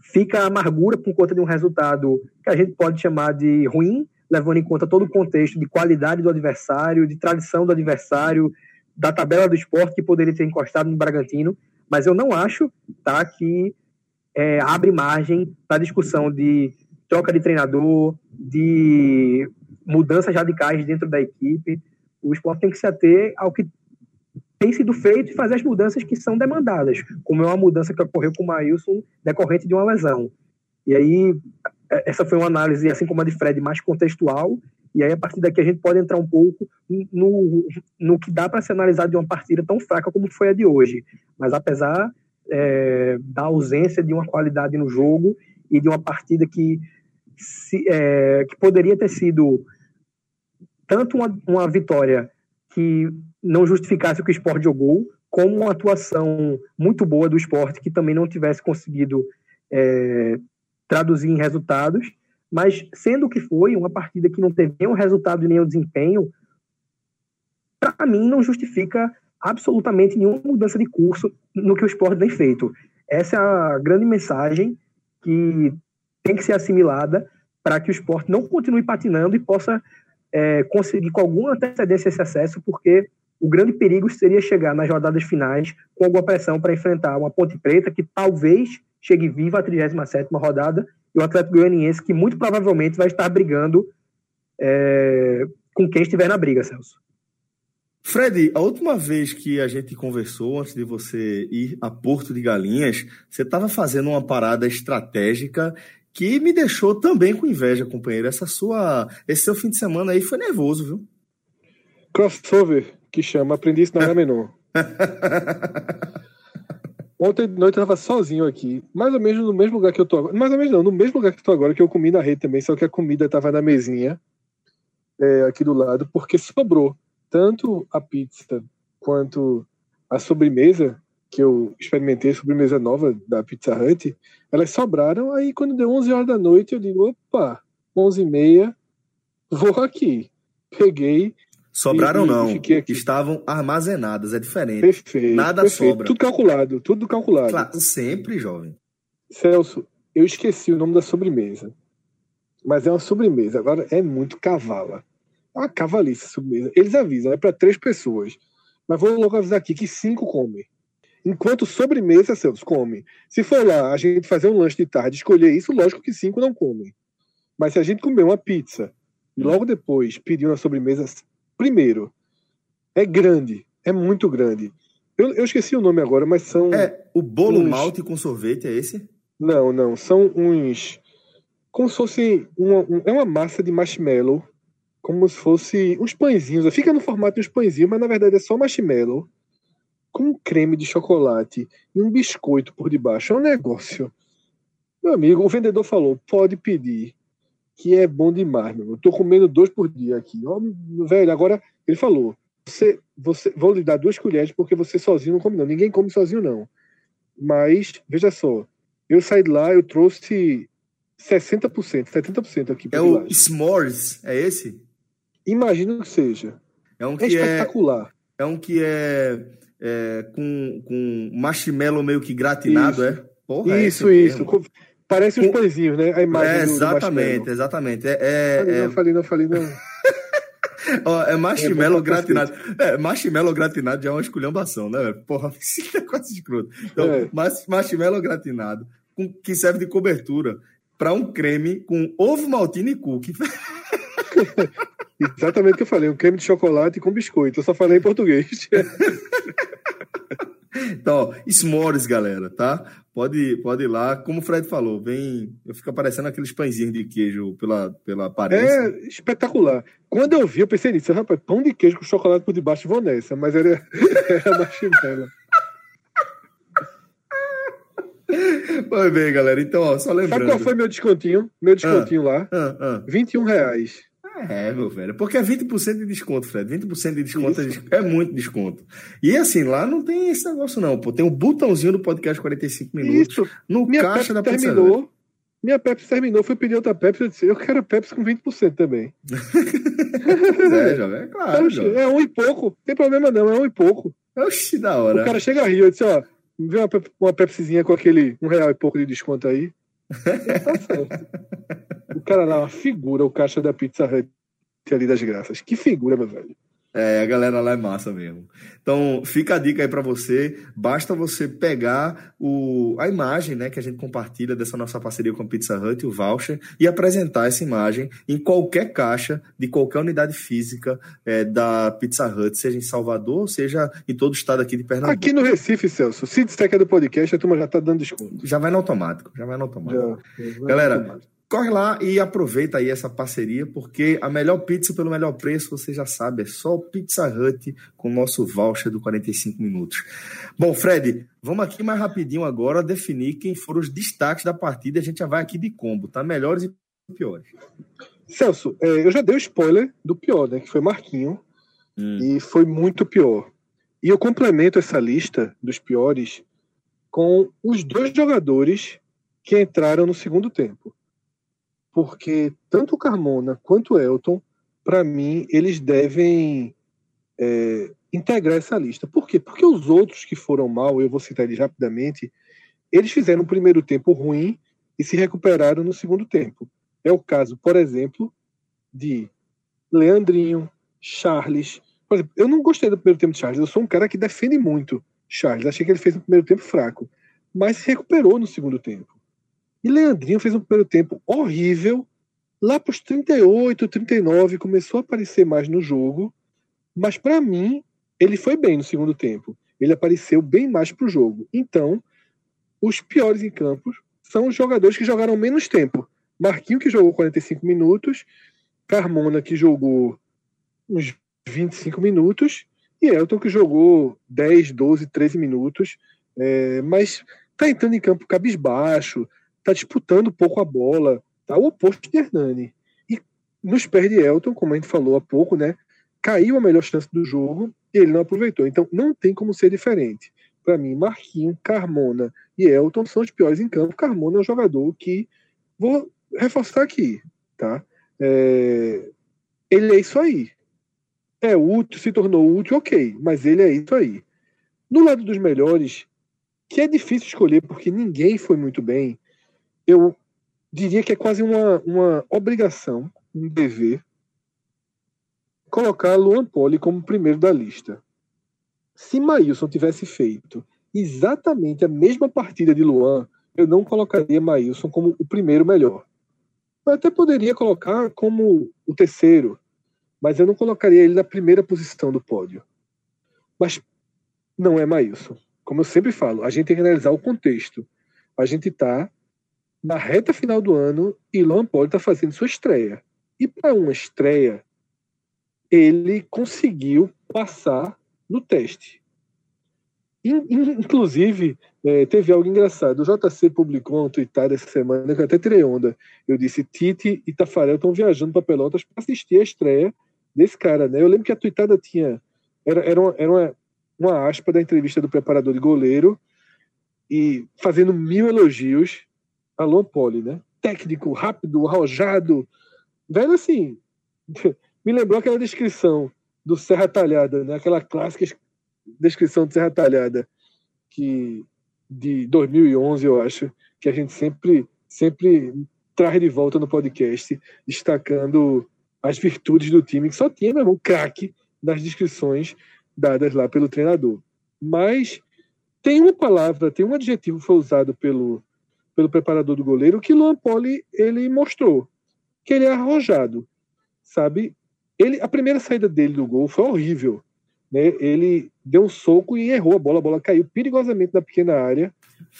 fica a amargura por conta de um resultado que a gente pode chamar de ruim, levando em conta todo o contexto de qualidade do adversário, de tradição do adversário, da tabela do esporte que poderia ter encostado no Bragantino, mas eu não acho tá, que é, abre margem para discussão de troca de treinador, de mudanças radicais dentro da equipe. O esporte tem que se ater ao que tem sido feito e fazer as mudanças que são demandadas, como é uma mudança que ocorreu com o Maílson decorrente de uma lesão. E aí, é, essa foi uma análise, assim como a de Fred, mais contextual, e aí a partir daqui a gente pode entrar um pouco no, no que dá para se analisar de uma partida tão fraca como foi a de hoje. Mas apesar é, da ausência de uma qualidade no jogo e de uma partida que, se, é, que poderia ter sido tanto uma, uma vitória que não justificasse o que o esporte jogou, como uma atuação muito boa do esporte que também não tivesse conseguido é, traduzir em resultados, mas sendo que foi, uma partida que não teve nenhum resultado e nenhum desempenho, para mim não justifica absolutamente nenhuma mudança de curso no que o esporte vem feito. Essa é a grande mensagem que tem que ser assimilada para que o esporte não continue patinando e possa é, conseguir com alguma antecedência esse acesso, porque o grande perigo seria chegar nas rodadas finais com alguma pressão para enfrentar uma Ponte Preta que talvez chegue viva à 37ª rodada, e o Atlético Goianiense, que muito provavelmente vai estar brigando é, com quem estiver na briga, Celso. Fred, a última vez que a gente conversou, antes de você ir a Porto de Galinhas, você estava fazendo uma parada estratégica que me deixou também com inveja, companheiro. Essa sua, esse seu fim de semana aí foi nervoso, viu? Crossover, que chama, aprendi isso na menor. Ontem de noite eu tava sozinho aqui, mais ou menos no mesmo lugar que eu tô agora. Mais ou menos não, no mesmo lugar que eu tô agora, que eu comi na rede também, só que a comida tava na mesinha é, aqui do lado, porque sobrou tanto a pizza quanto a sobremesa, que eu experimentei, a sobremesa nova da Pizza Hut, elas sobraram, aí quando deu 11 horas da noite eu digo, opa, 11 e meia, vou aqui. Peguei, Sobraram e, não, estavam armazenadas, é diferente. Perfeito. Nada perfeito. sobra. Tudo calculado, tudo calculado. Claro, sempre, jovem. Celso, eu esqueci o nome da sobremesa. Mas é uma sobremesa, agora é muito cavala. Uma cavalice sobremesa. Eles avisam, é para três pessoas. Mas vou logo avisar aqui que cinco comem. Enquanto sobremesa, Celso, come. Se for lá a gente fazer um lanche de tarde, escolher isso, lógico que cinco não comem. Mas se a gente comer uma pizza e logo depois pedir uma sobremesa, Primeiro, é grande, é muito grande. Eu, eu esqueci o nome agora, mas são. É o bolo uns... malte com sorvete, é esse? Não, não. São uns. Como se fosse. Uma, um, é uma massa de marshmallow. Como se fosse uns pãezinhos. Fica no formato de uns pãezinhos, mas na verdade é só marshmallow. Com um creme de chocolate e um biscoito por debaixo. É um negócio. Meu amigo, o vendedor falou: pode pedir que é bom demais, meu. Eu tô comendo dois por dia aqui. Ó, velho, agora ele falou: você, você, vou lhe dar duas colheres porque você sozinho não come, não. Ninguém come sozinho, não. Mas, veja só, eu saí de lá, eu trouxe 60%, 70% aqui. É o S'mores, é esse? Imagino que seja. É um que é espetacular. É, é um que é, é, com, com marshmallow meio que gratinado, isso. é? Porra, isso, é isso. Parece os pãezinhos, né? A imagem é, exatamente, exatamente. É, é, não, falei, não, falei, não. Ó, é marshmallow é gratinado. É, marshmallow gratinado já é uma esculhambação, né? Porra, que negócio escroto. Então, é. marshmallow gratinado, com, que serve de cobertura para um creme com ovo maltine e cookie. Exatamente o que eu falei, um creme de chocolate com biscoito. Eu só falei em português. Então, ó, s'mores, galera, tá? Pode, pode ir lá. Como o Fred falou, vem. Eu fico aparecendo aqueles pãezinhos de queijo pela, pela aparência. É espetacular. Quando eu vi, eu pensei nisso. Rapaz, pão de queijo com chocolate por debaixo, vou nessa. Mas era, era marshmallow. Pois bem, galera. Então, ó, só lembrando. Sabe qual foi meu descontinho? Meu descontinho ah, lá? Ah, ah. 21 reais. É, meu velho. Porque é 20% de desconto, Fred. 20% de desconto é, é, muito desconto. E assim, lá não tem esse negócio, não. Pô, tem um botãozinho do podcast 45 minutos. Isso. No Minha caixa Pepsi da terminou. Minha Pepsi terminou, fui pedir outra Pepsi. Eu disse, eu quero Pepsi com 20% também. é, jovem, é claro. Oxi, é um e pouco. Não tem problema não, é um e pouco. Oxi, da hora. O cara chega a rir, eu disse, ó, vê uma, uma Pepsizinha com aquele um real e pouco de desconto aí. Certo. O cara lá, uma figura, o caixa da Pizza Hut ali das graças. Que figura, meu velho. É, a galera lá é massa mesmo. Então, fica a dica aí para você. Basta você pegar o, a imagem né, que a gente compartilha dessa nossa parceria com a Pizza Hut, o voucher, e apresentar essa imagem em qualquer caixa de qualquer unidade física é, da Pizza Hut, seja em Salvador, seja em todo o estado aqui de Pernambuco. Aqui no Recife, Celso, se disser que é do podcast, a turma já tá dando desconto. Já vai no automático, já vai no automático. Já, já Galera, automático corre lá e aproveita aí essa parceria, porque a melhor pizza pelo melhor preço, você já sabe, é só Pizza Hut com o nosso voucher do 45 minutos. Bom, Fred, vamos aqui mais rapidinho agora definir quem foram os destaques da partida. A gente já vai aqui de combo, tá? Melhores e piores. Celso, é, eu já dei o spoiler do pior, né? Que foi Marquinho. Hum. E foi muito pior. E eu complemento essa lista dos piores com os dois jogadores que entraram no segundo tempo porque tanto o Carmona quanto o Elton, para mim, eles devem é, integrar essa lista. Por quê? Porque os outros que foram mal, eu vou citar eles rapidamente, eles fizeram um primeiro tempo ruim e se recuperaram no segundo tempo. É o caso, por exemplo, de Leandrinho, Charles. Por exemplo, eu não gostei do primeiro tempo de Charles. Eu sou um cara que defende muito Charles. Achei que ele fez um primeiro tempo fraco, mas se recuperou no segundo tempo. E Leandrinho fez um primeiro tempo horrível. Lá para os 38, 39, começou a aparecer mais no jogo. Mas para mim, ele foi bem no segundo tempo. Ele apareceu bem mais para o jogo. Então, os piores em campos são os jogadores que jogaram menos tempo. Marquinho, que jogou 45 minutos. Carmona, que jogou uns 25 minutos. E Elton, que jogou 10, 12, 13 minutos. é, mas tá entrando em campo cabisbaixo, tá disputando pouco a bola, tá o oposto de Hernani. E nos pés de Elton, como a gente falou há pouco, né, caiu a melhor chance do jogo e ele não aproveitou. Então não tem como ser diferente. Para mim, Marquinhos, Carmona e Elton são os piores em campo. Carmona é um jogador que vou reforçar aqui, tá? É, ele é isso aí. É útil, se tornou útil, ok, mas ele é isso aí. No lado dos melhores, que é difícil escolher porque ninguém foi muito bem, eu diria que é quase uma, uma obrigação, um dever, colocar Luan Poli como primeiro da lista. Se Maílson tivesse feito exatamente a mesma partida de Luan, eu não colocaria Maílson como o primeiro melhor. Eu até poderia colocar como o terceiro, mas eu não colocaria ele na primeira posição do pódio. Mas não é Maílson. Como eu sempre falo, a gente tem que analisar o contexto. A gente está na reta final do ano Luan Poli está fazendo sua estreia. E para uma estreia, ele conseguiu passar no teste. Inclusive, é, teve algo engraçado. O JC publicou uma tweetada essa semana que eu até tirei onda. Eu disse: Tite e Tafarel estão viajando para Pelotas para assistir a estreia desse cara. Né? Eu lembro que a tweetada tinha. Era, era, uma, era uma, uma aspa da entrevista do preparador de goleiro e fazendo mil elogios a Luan Poli, né? Técnico, rápido, arrojado. Velho, assim. me lembrou aquela descrição do Serra Talhada, né? aquela clássica descrição de Serra Talhada que de 2011, eu acho, que a gente sempre sempre traz de volta no podcast, destacando as virtudes do time, que só tinha, meu irmão, craque nas descrições dadas lá pelo treinador. Mas tem uma palavra, tem um adjetivo que foi usado pelo, pelo preparador do goleiro que Luan Poli ele mostrou, que ele é arrojado, sabe? Ele, a primeira saída dele do gol foi horrível. Né? Ele deu um soco e errou a bola. A bola caiu perigosamente na pequena área,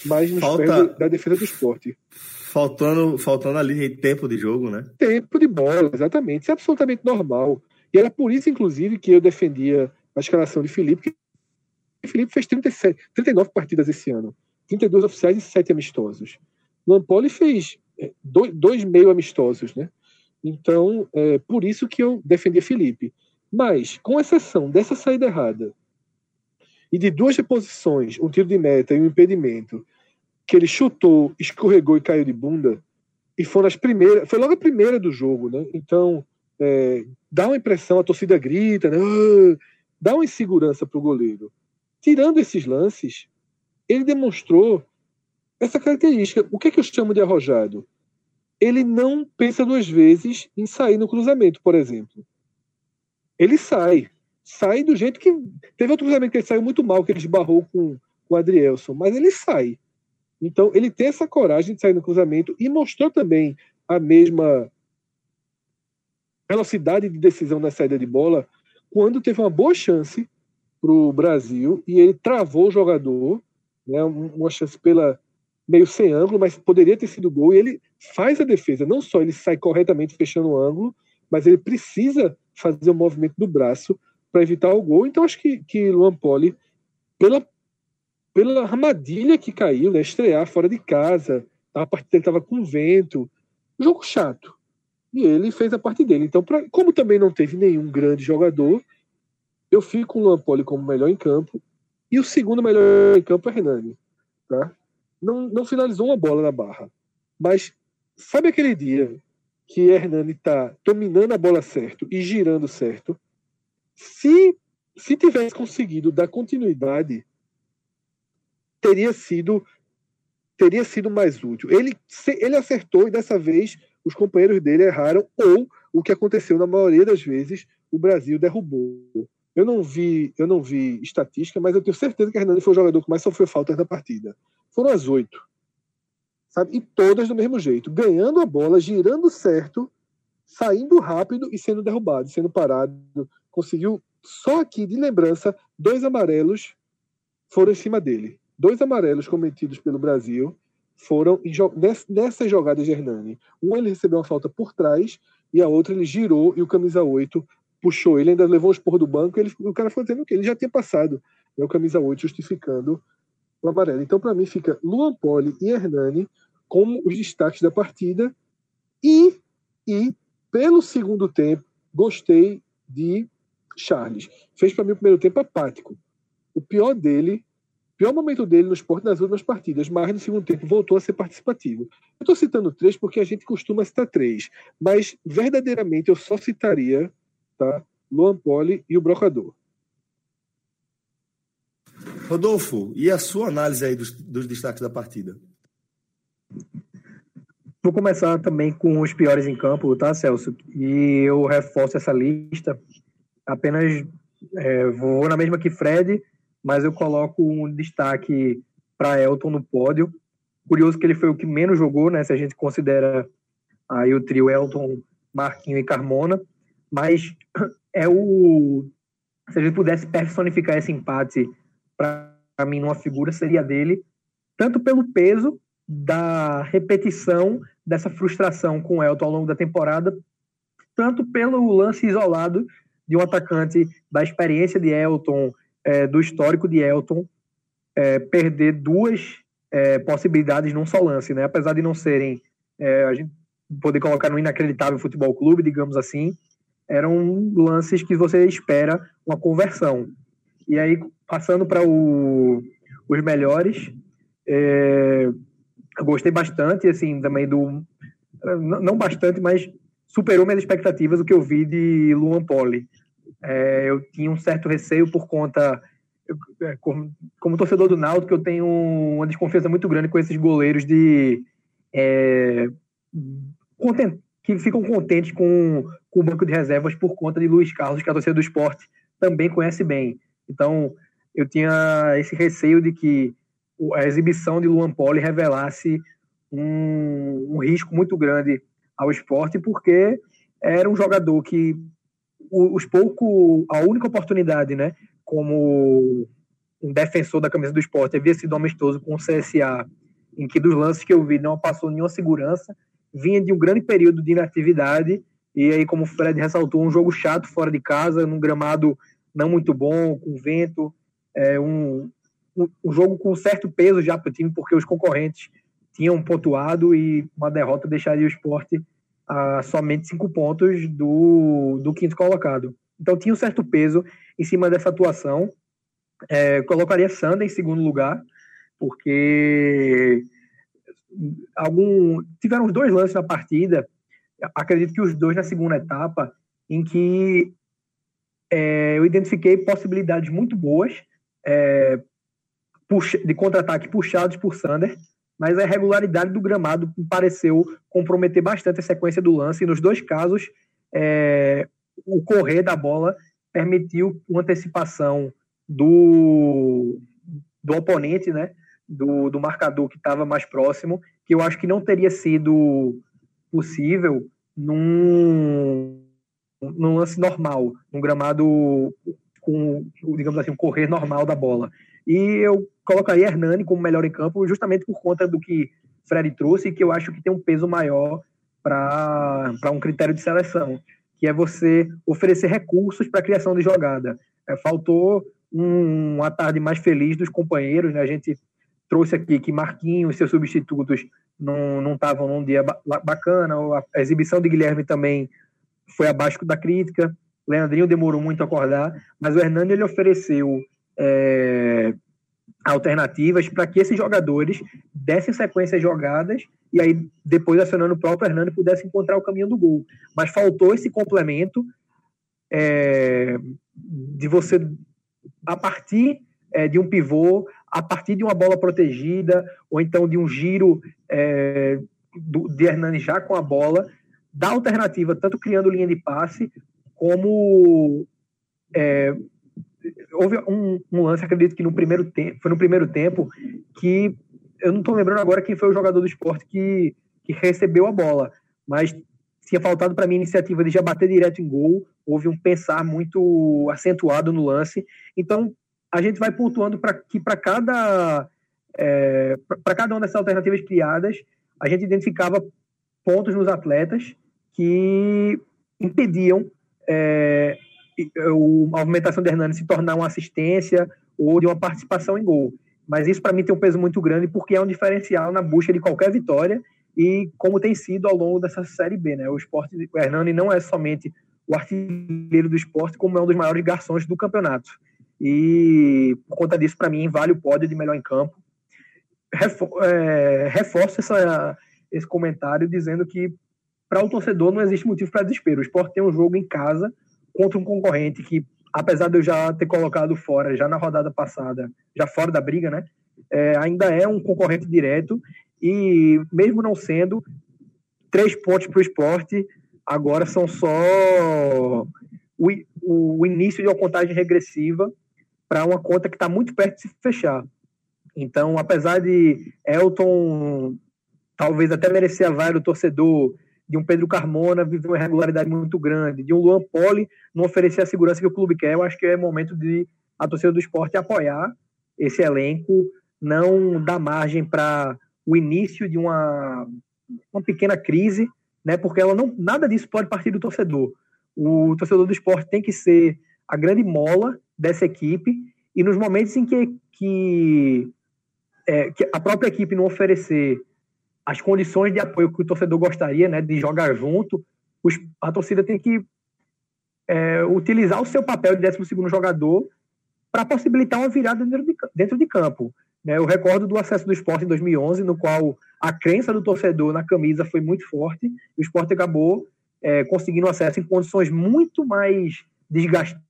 mas nos Falta... pés da defesa do esporte. Faltando, faltando ali tempo de jogo, né? Tempo de bola, exatamente. Isso é absolutamente normal. E era por isso, inclusive, que eu defendia a escalação de Felipe. Felipe fez 37, 39 partidas esse ano. 32 oficiais e 7 amistosos. Lampoli fez é, dois, dois meio amistosos, né? Então, é por isso que eu defendia Felipe. Mas, com exceção dessa saída errada e de duas reposições, um tiro de meta e um impedimento, que ele chutou, escorregou e caiu de bunda, e foram as primeiras, foi logo a primeira do jogo, né? Então, é, dá uma impressão, a torcida grita, né? Ah", dá uma insegurança para o goleiro. Tirando esses lances, ele demonstrou essa característica. O que, é que eu chamo de arrojado? ele não pensa duas vezes em sair no cruzamento, por exemplo. Ele sai. Sai do jeito que. Teve outro cruzamento que ele saiu muito mal, que ele esbarrou com, o Adrielson, mas ele sai. Então, ele tem essa coragem de sair no cruzamento e mostrou também a mesma velocidade de decisão na saída de bola quando teve uma boa chance para o Brasil e ele travou o jogador, né, uma chance pela meio sem ângulo, mas poderia ter sido gol, e ele faz a defesa. Não só ele sai corretamente fechando o ângulo, mas ele precisa fazer o movimento do braço para evitar o gol. Então acho que, que Luan Poli, pela, pela armadilha que caiu, né, estrear fora de casa, a partida estava com vento, jogo chato. E ele fez a parte dele. Então, pra, como também não teve nenhum grande jogador, eu fico com o Luan Poli como melhor em campo. E o segundo melhor em campo é Renani. Tá? não, não finalizou uma bola na barra. Mas sabe aquele dia que Hernani está dominando a bola certo e girando certo? Se, se tivesse conseguido dar continuidade, teria sido teria sido mais útil. Ele, ele acertou e dessa vez os companheiros dele erraram, ou o que aconteceu na maioria das vezes, o Brasil derrubou. Eu não vi, eu não vi estatística, mas eu tenho certeza que Hernani foi o jogador que mais sofreu faltas na partida. Foram as oito. Sabe? E todas do mesmo jeito, ganhando a bola, girando certo, saindo rápido e sendo derrubado, sendo parado. Conseguiu só aqui de lembrança dois amarelos foram em cima dele. Dois amarelos cometidos pelo Brasil foram nessas jogadas de Hernani. Um ele recebeu uma falta por trás e a outra ele girou e o camisa 8 puxou ele, ainda levou os porros do banco, ele, o cara foi dizendo que ele já tinha passado, né, o camisa 8 justificando o amarelo. Então, para mim, fica Luan Poli e Hernani como os destaques da partida. E, e pelo segundo tempo, gostei de Charles. Fez para mim o primeiro tempo apático. O pior dele, o pior momento dele no esporte nas últimas partidas, mas no segundo tempo voltou a ser participativo. Eu estou citando três porque a gente costuma citar três, mas verdadeiramente eu só citaria tá, Luan Poli e o Brocador. Rodolfo, e a sua análise aí dos, dos destaques da partida? Vou começar também com os piores em campo, tá, Celso? E eu reforço essa lista. Apenas é, vou na mesma que Fred, mas eu coloco um destaque para Elton no pódio. Curioso que ele foi o que menos jogou, né? Se a gente considera aí o trio Elton, Marquinho e Carmona. Mas é o. Se a gente pudesse personificar esse empate para mim numa figura, seria dele, tanto pelo peso da repetição dessa frustração com o Elton ao longo da temporada, tanto pelo lance isolado de um atacante da experiência de Elton, é, do histórico de Elton, é, perder duas é, possibilidades num só lance, né? Apesar de não serem, é, a gente poder colocar no inacreditável futebol clube, digamos assim, eram lances que você espera uma conversão. E aí, passando para os melhores, é, eu gostei bastante, assim, também do. Não bastante, mas superou minhas expectativas o que eu vi de Luan Poli. É, eu tinha um certo receio por conta. Eu, é, como, como, torcedor do Náutico, eu tenho uma desconfiança muito grande com esses goleiros de. É, content, que ficam contentes com, com o banco de reservas por conta de Luiz Carlos, que a torcida do esporte também conhece bem. Então, eu tinha esse receio de que a exibição de Luan Poli revelasse um, um risco muito grande ao esporte, porque era um jogador que os pouco a única oportunidade, né, como um defensor da camisa do esporte havia sido amistoso com o CSA, em que dos lances que eu vi não passou nenhuma segurança, vinha de um grande período de inatividade e aí como o Fred ressaltou, um jogo chato fora de casa, num gramado não muito bom, com vento, é um, um, jogo com certo peso já para o time, porque os concorrentes tinham pontuado e uma derrota deixaria o esporte a somente cinco pontos do, do quinto colocado. Então tinha um certo peso em cima dessa atuação. É, colocaria Sander em segundo lugar, porque algum tiveram os dois lances na partida. Acredito que os dois na segunda etapa, em que é, eu identifiquei possibilidades muito boas é, de contra-ataque puxados por Sander, mas a irregularidade do gramado pareceu comprometer bastante a sequência do lance. E nos dois casos, é, o correr da bola permitiu uma antecipação do, do oponente, né, do, do marcador que estava mais próximo, que eu acho que não teria sido possível num, num lance normal, num gramado com, digamos assim, um correr normal da bola. E eu colocaria Hernani como melhor em campo, justamente por conta do que Fred trouxe, que eu acho que tem um peso maior para um critério de seleção, que é você oferecer recursos para a criação de jogada. É, faltou um, uma tarde mais feliz dos companheiros, né? A gente trouxe aqui que Marquinhos e seus substitutos não estavam num dia bacana, a exibição de Guilherme também foi abaixo da crítica, Leandrinho demorou muito a acordar, mas o Hernani ele ofereceu é, alternativas para que esses jogadores dessem sequências jogadas e aí depois acionando o próprio Hernani pudesse encontrar o caminho do gol. Mas faltou esse complemento é, de você a partir é, de um pivô, a partir de uma bola protegida ou então de um giro é, do, de Hernani já com a bola, dar alternativa tanto criando linha de passe como é, houve um, um, lance, acredito que no primeiro tempo, foi no primeiro tempo, que eu não estou lembrando agora quem foi o jogador do esporte que, que recebeu a bola, mas tinha faltado para mim a iniciativa de já bater direto em gol, houve um pensar muito acentuado no lance, então a gente vai pontuando para que para cada é, para cada uma dessas alternativas criadas, a gente identificava pontos nos atletas que impediam é, a movimentação de Hernani se tornar uma assistência ou de uma participação em gol. mas isso para mim tem um peso muito grande porque é um diferencial na busca de qualquer vitória e como tem sido ao longo dessa Série B, né? O esporte, o Hernani não é somente o artilheiro do esporte, como é um dos maiores garçons do campeonato. E por conta disso, para mim, vale o pódio de melhor em campo. É, reforço essa, esse comentário dizendo que para o torcedor não existe motivo para desespero. O esporte tem um jogo em casa contra um concorrente que, apesar de eu já ter colocado fora, já na rodada passada, já fora da briga, né? É, ainda é um concorrente direto e, mesmo não sendo, três pontos para o esporte agora são só o, o início de uma contagem regressiva para uma conta que está muito perto de se fechar. Então, apesar de Elton talvez até merecer a vaia do torcedor, de um Pedro Carmona viver uma irregularidade muito grande, de um Luan Poli não oferecer a segurança que o clube quer, eu acho que é momento de a torcida do esporte apoiar esse elenco, não dar margem para o início de uma, uma pequena crise, né? Porque ela não nada disso pode partir do torcedor. O torcedor do esporte tem que ser a grande mola dessa equipe e nos momentos em que, que, é, que a própria equipe não oferecer as condições de apoio que o torcedor gostaria, né, de jogar junto, os, a torcida tem que é, utilizar o seu papel de 12 jogador para possibilitar uma virada dentro de, dentro de campo. Né? Eu recordo do acesso do esporte em 2011, no qual a crença do torcedor na camisa foi muito forte, e o esporte acabou é, conseguindo acesso em condições muito mais desgastantes,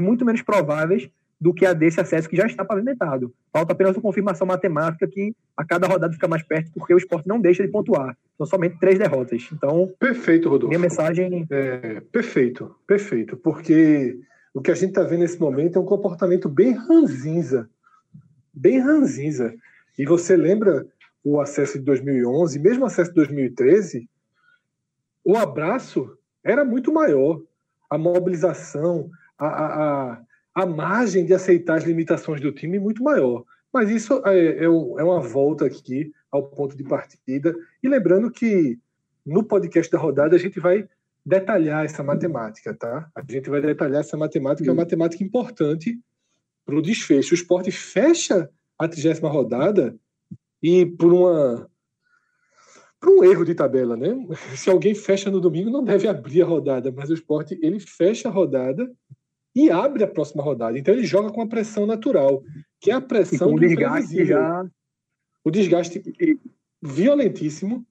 muito menos prováveis do que a desse acesso que já está pavimentado. Falta apenas uma confirmação matemática que a cada rodada fica mais perto, porque o esporte não deixa de pontuar. São somente três derrotas. Então. Perfeito, Rodolfo. Minha mensagem. É, perfeito, perfeito. Porque o que a gente está vendo nesse momento é um comportamento bem ranzinza. Bem ranzinza. E você lembra o acesso de 2011, mesmo o acesso de 2013, o abraço era muito maior. A mobilização, a, a, a margem de aceitar as limitações do time é muito maior. Mas isso é, é, uma volta aqui ao ponto de partida. E lembrando que no podcast da rodada a gente vai detalhar essa matemática, tá? A gente vai detalhar essa matemática, é uma matemática importante para o desfecho. O esporte fecha a trigésima rodada e por uma por um erro de tabela, né? Se alguém fecha no domingo, não deve abrir a rodada, mas o esporte ele fecha a rodada e abre a próxima rodada. Então ele joga com a pressão natural, que é a pressão do desgaste já o desgaste violentíssimo,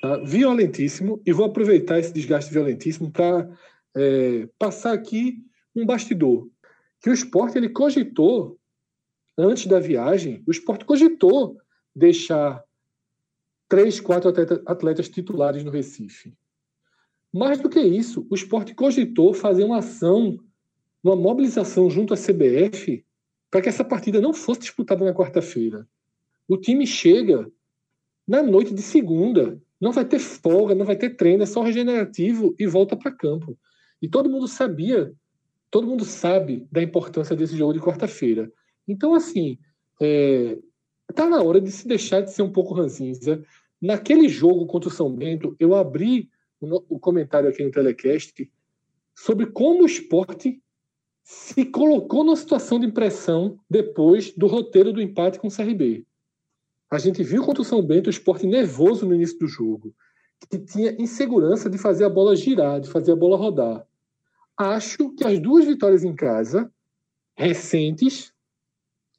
tá? violentíssimo, e vou aproveitar esse desgaste violentíssimo para é, passar aqui um bastidor. Que o esporte ele cogitou, antes da viagem, o esporte cogitou deixar três, quatro atletas titulares no Recife. Mais do que isso, o esporte cogitou fazer uma ação uma mobilização junto à CBF para que essa partida não fosse disputada na quarta-feira. O time chega na noite de segunda, não vai ter folga, não vai ter treino, é só regenerativo e volta para campo. E todo mundo sabia, todo mundo sabe da importância desse jogo de quarta-feira. Então, assim, é, tá na hora de se deixar de ser um pouco ranzinza. Naquele jogo contra o São Bento, eu abri o comentário aqui no Telecast sobre como o esporte se colocou numa situação de pressão depois do roteiro do empate com o CRB. A gente viu contra o São Bento o esporte nervoso no início do jogo, que tinha insegurança de fazer a bola girar, de fazer a bola rodar. Acho que as duas vitórias em casa, recentes,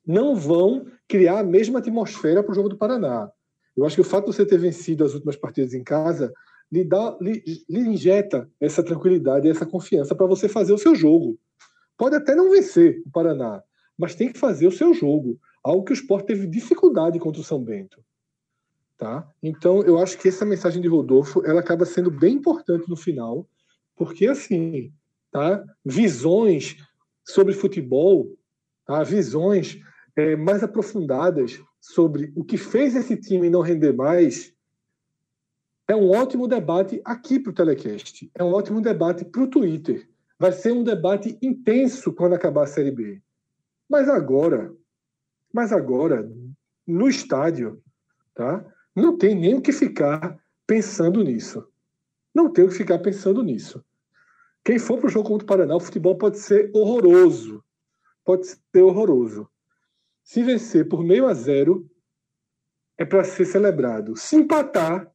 não vão criar a mesma atmosfera para o jogo do Paraná. Eu acho que o fato de você ter vencido as últimas partidas em casa lhe, dá, lhe, lhe injeta essa tranquilidade, essa confiança para você fazer o seu jogo. Pode até não vencer o Paraná, mas tem que fazer o seu jogo. Algo que o Sport teve dificuldade contra o São Bento. Tá? Então, eu acho que essa mensagem de Rodolfo ela acaba sendo bem importante no final, porque assim, tá? visões sobre futebol, tá? visões é, mais aprofundadas sobre o que fez esse time não render mais, é um ótimo debate aqui para o Telecast, é um ótimo debate para o Twitter. Vai ser um debate intenso quando acabar a Série B. Mas agora, mas agora, no estádio, tá? não tem nem o que ficar pensando nisso. Não tem o que ficar pensando nisso. Quem for para o jogo contra o Paraná, o futebol pode ser horroroso. Pode ser horroroso. Se vencer por meio a zero, é para ser celebrado. Se empatar,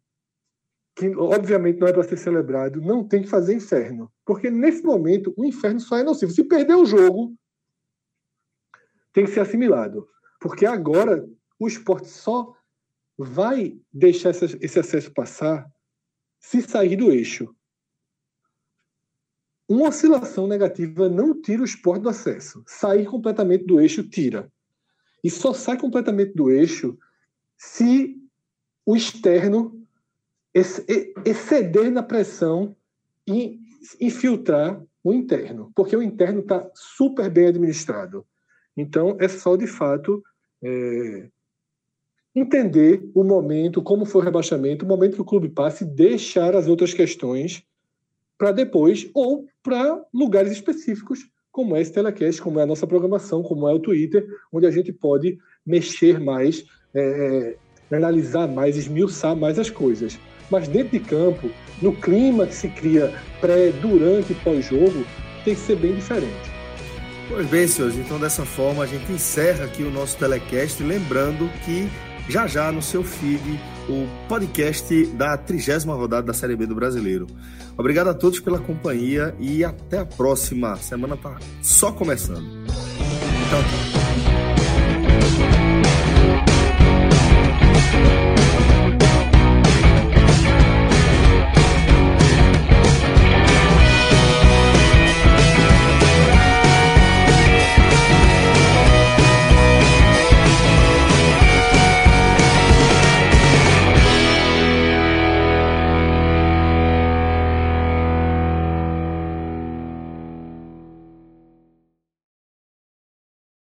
que obviamente não é para ser celebrado, não tem que fazer inferno. Porque nesse momento o inferno só é nocivo. Se perder o jogo, tem que ser assimilado. Porque agora o esporte só vai deixar esse acesso passar se sair do eixo. Uma oscilação negativa não tira o esporte do acesso. Sair completamente do eixo tira. E só sai completamente do eixo se o externo exceder na pressão e infiltrar o interno, porque o interno está super bem administrado. Então, é só de fato é, entender o momento, como foi o rebaixamento, o momento que o clube passe, deixar as outras questões para depois, ou para lugares específicos, como é esse telecast, como é a nossa programação, como é o Twitter, onde a gente pode mexer mais, é, é analisar mais, esmiuçar mais as coisas. Mas dentro de campo, no clima que se cria pré, durante e pós-jogo, tem que ser bem diferente. Pois bem, senhores, então dessa forma a gente encerra aqui o nosso telecast, lembrando que já já no seu feed o podcast da trigésima rodada da Série B do Brasileiro. Obrigado a todos pela companhia e até a próxima. A semana tá só começando.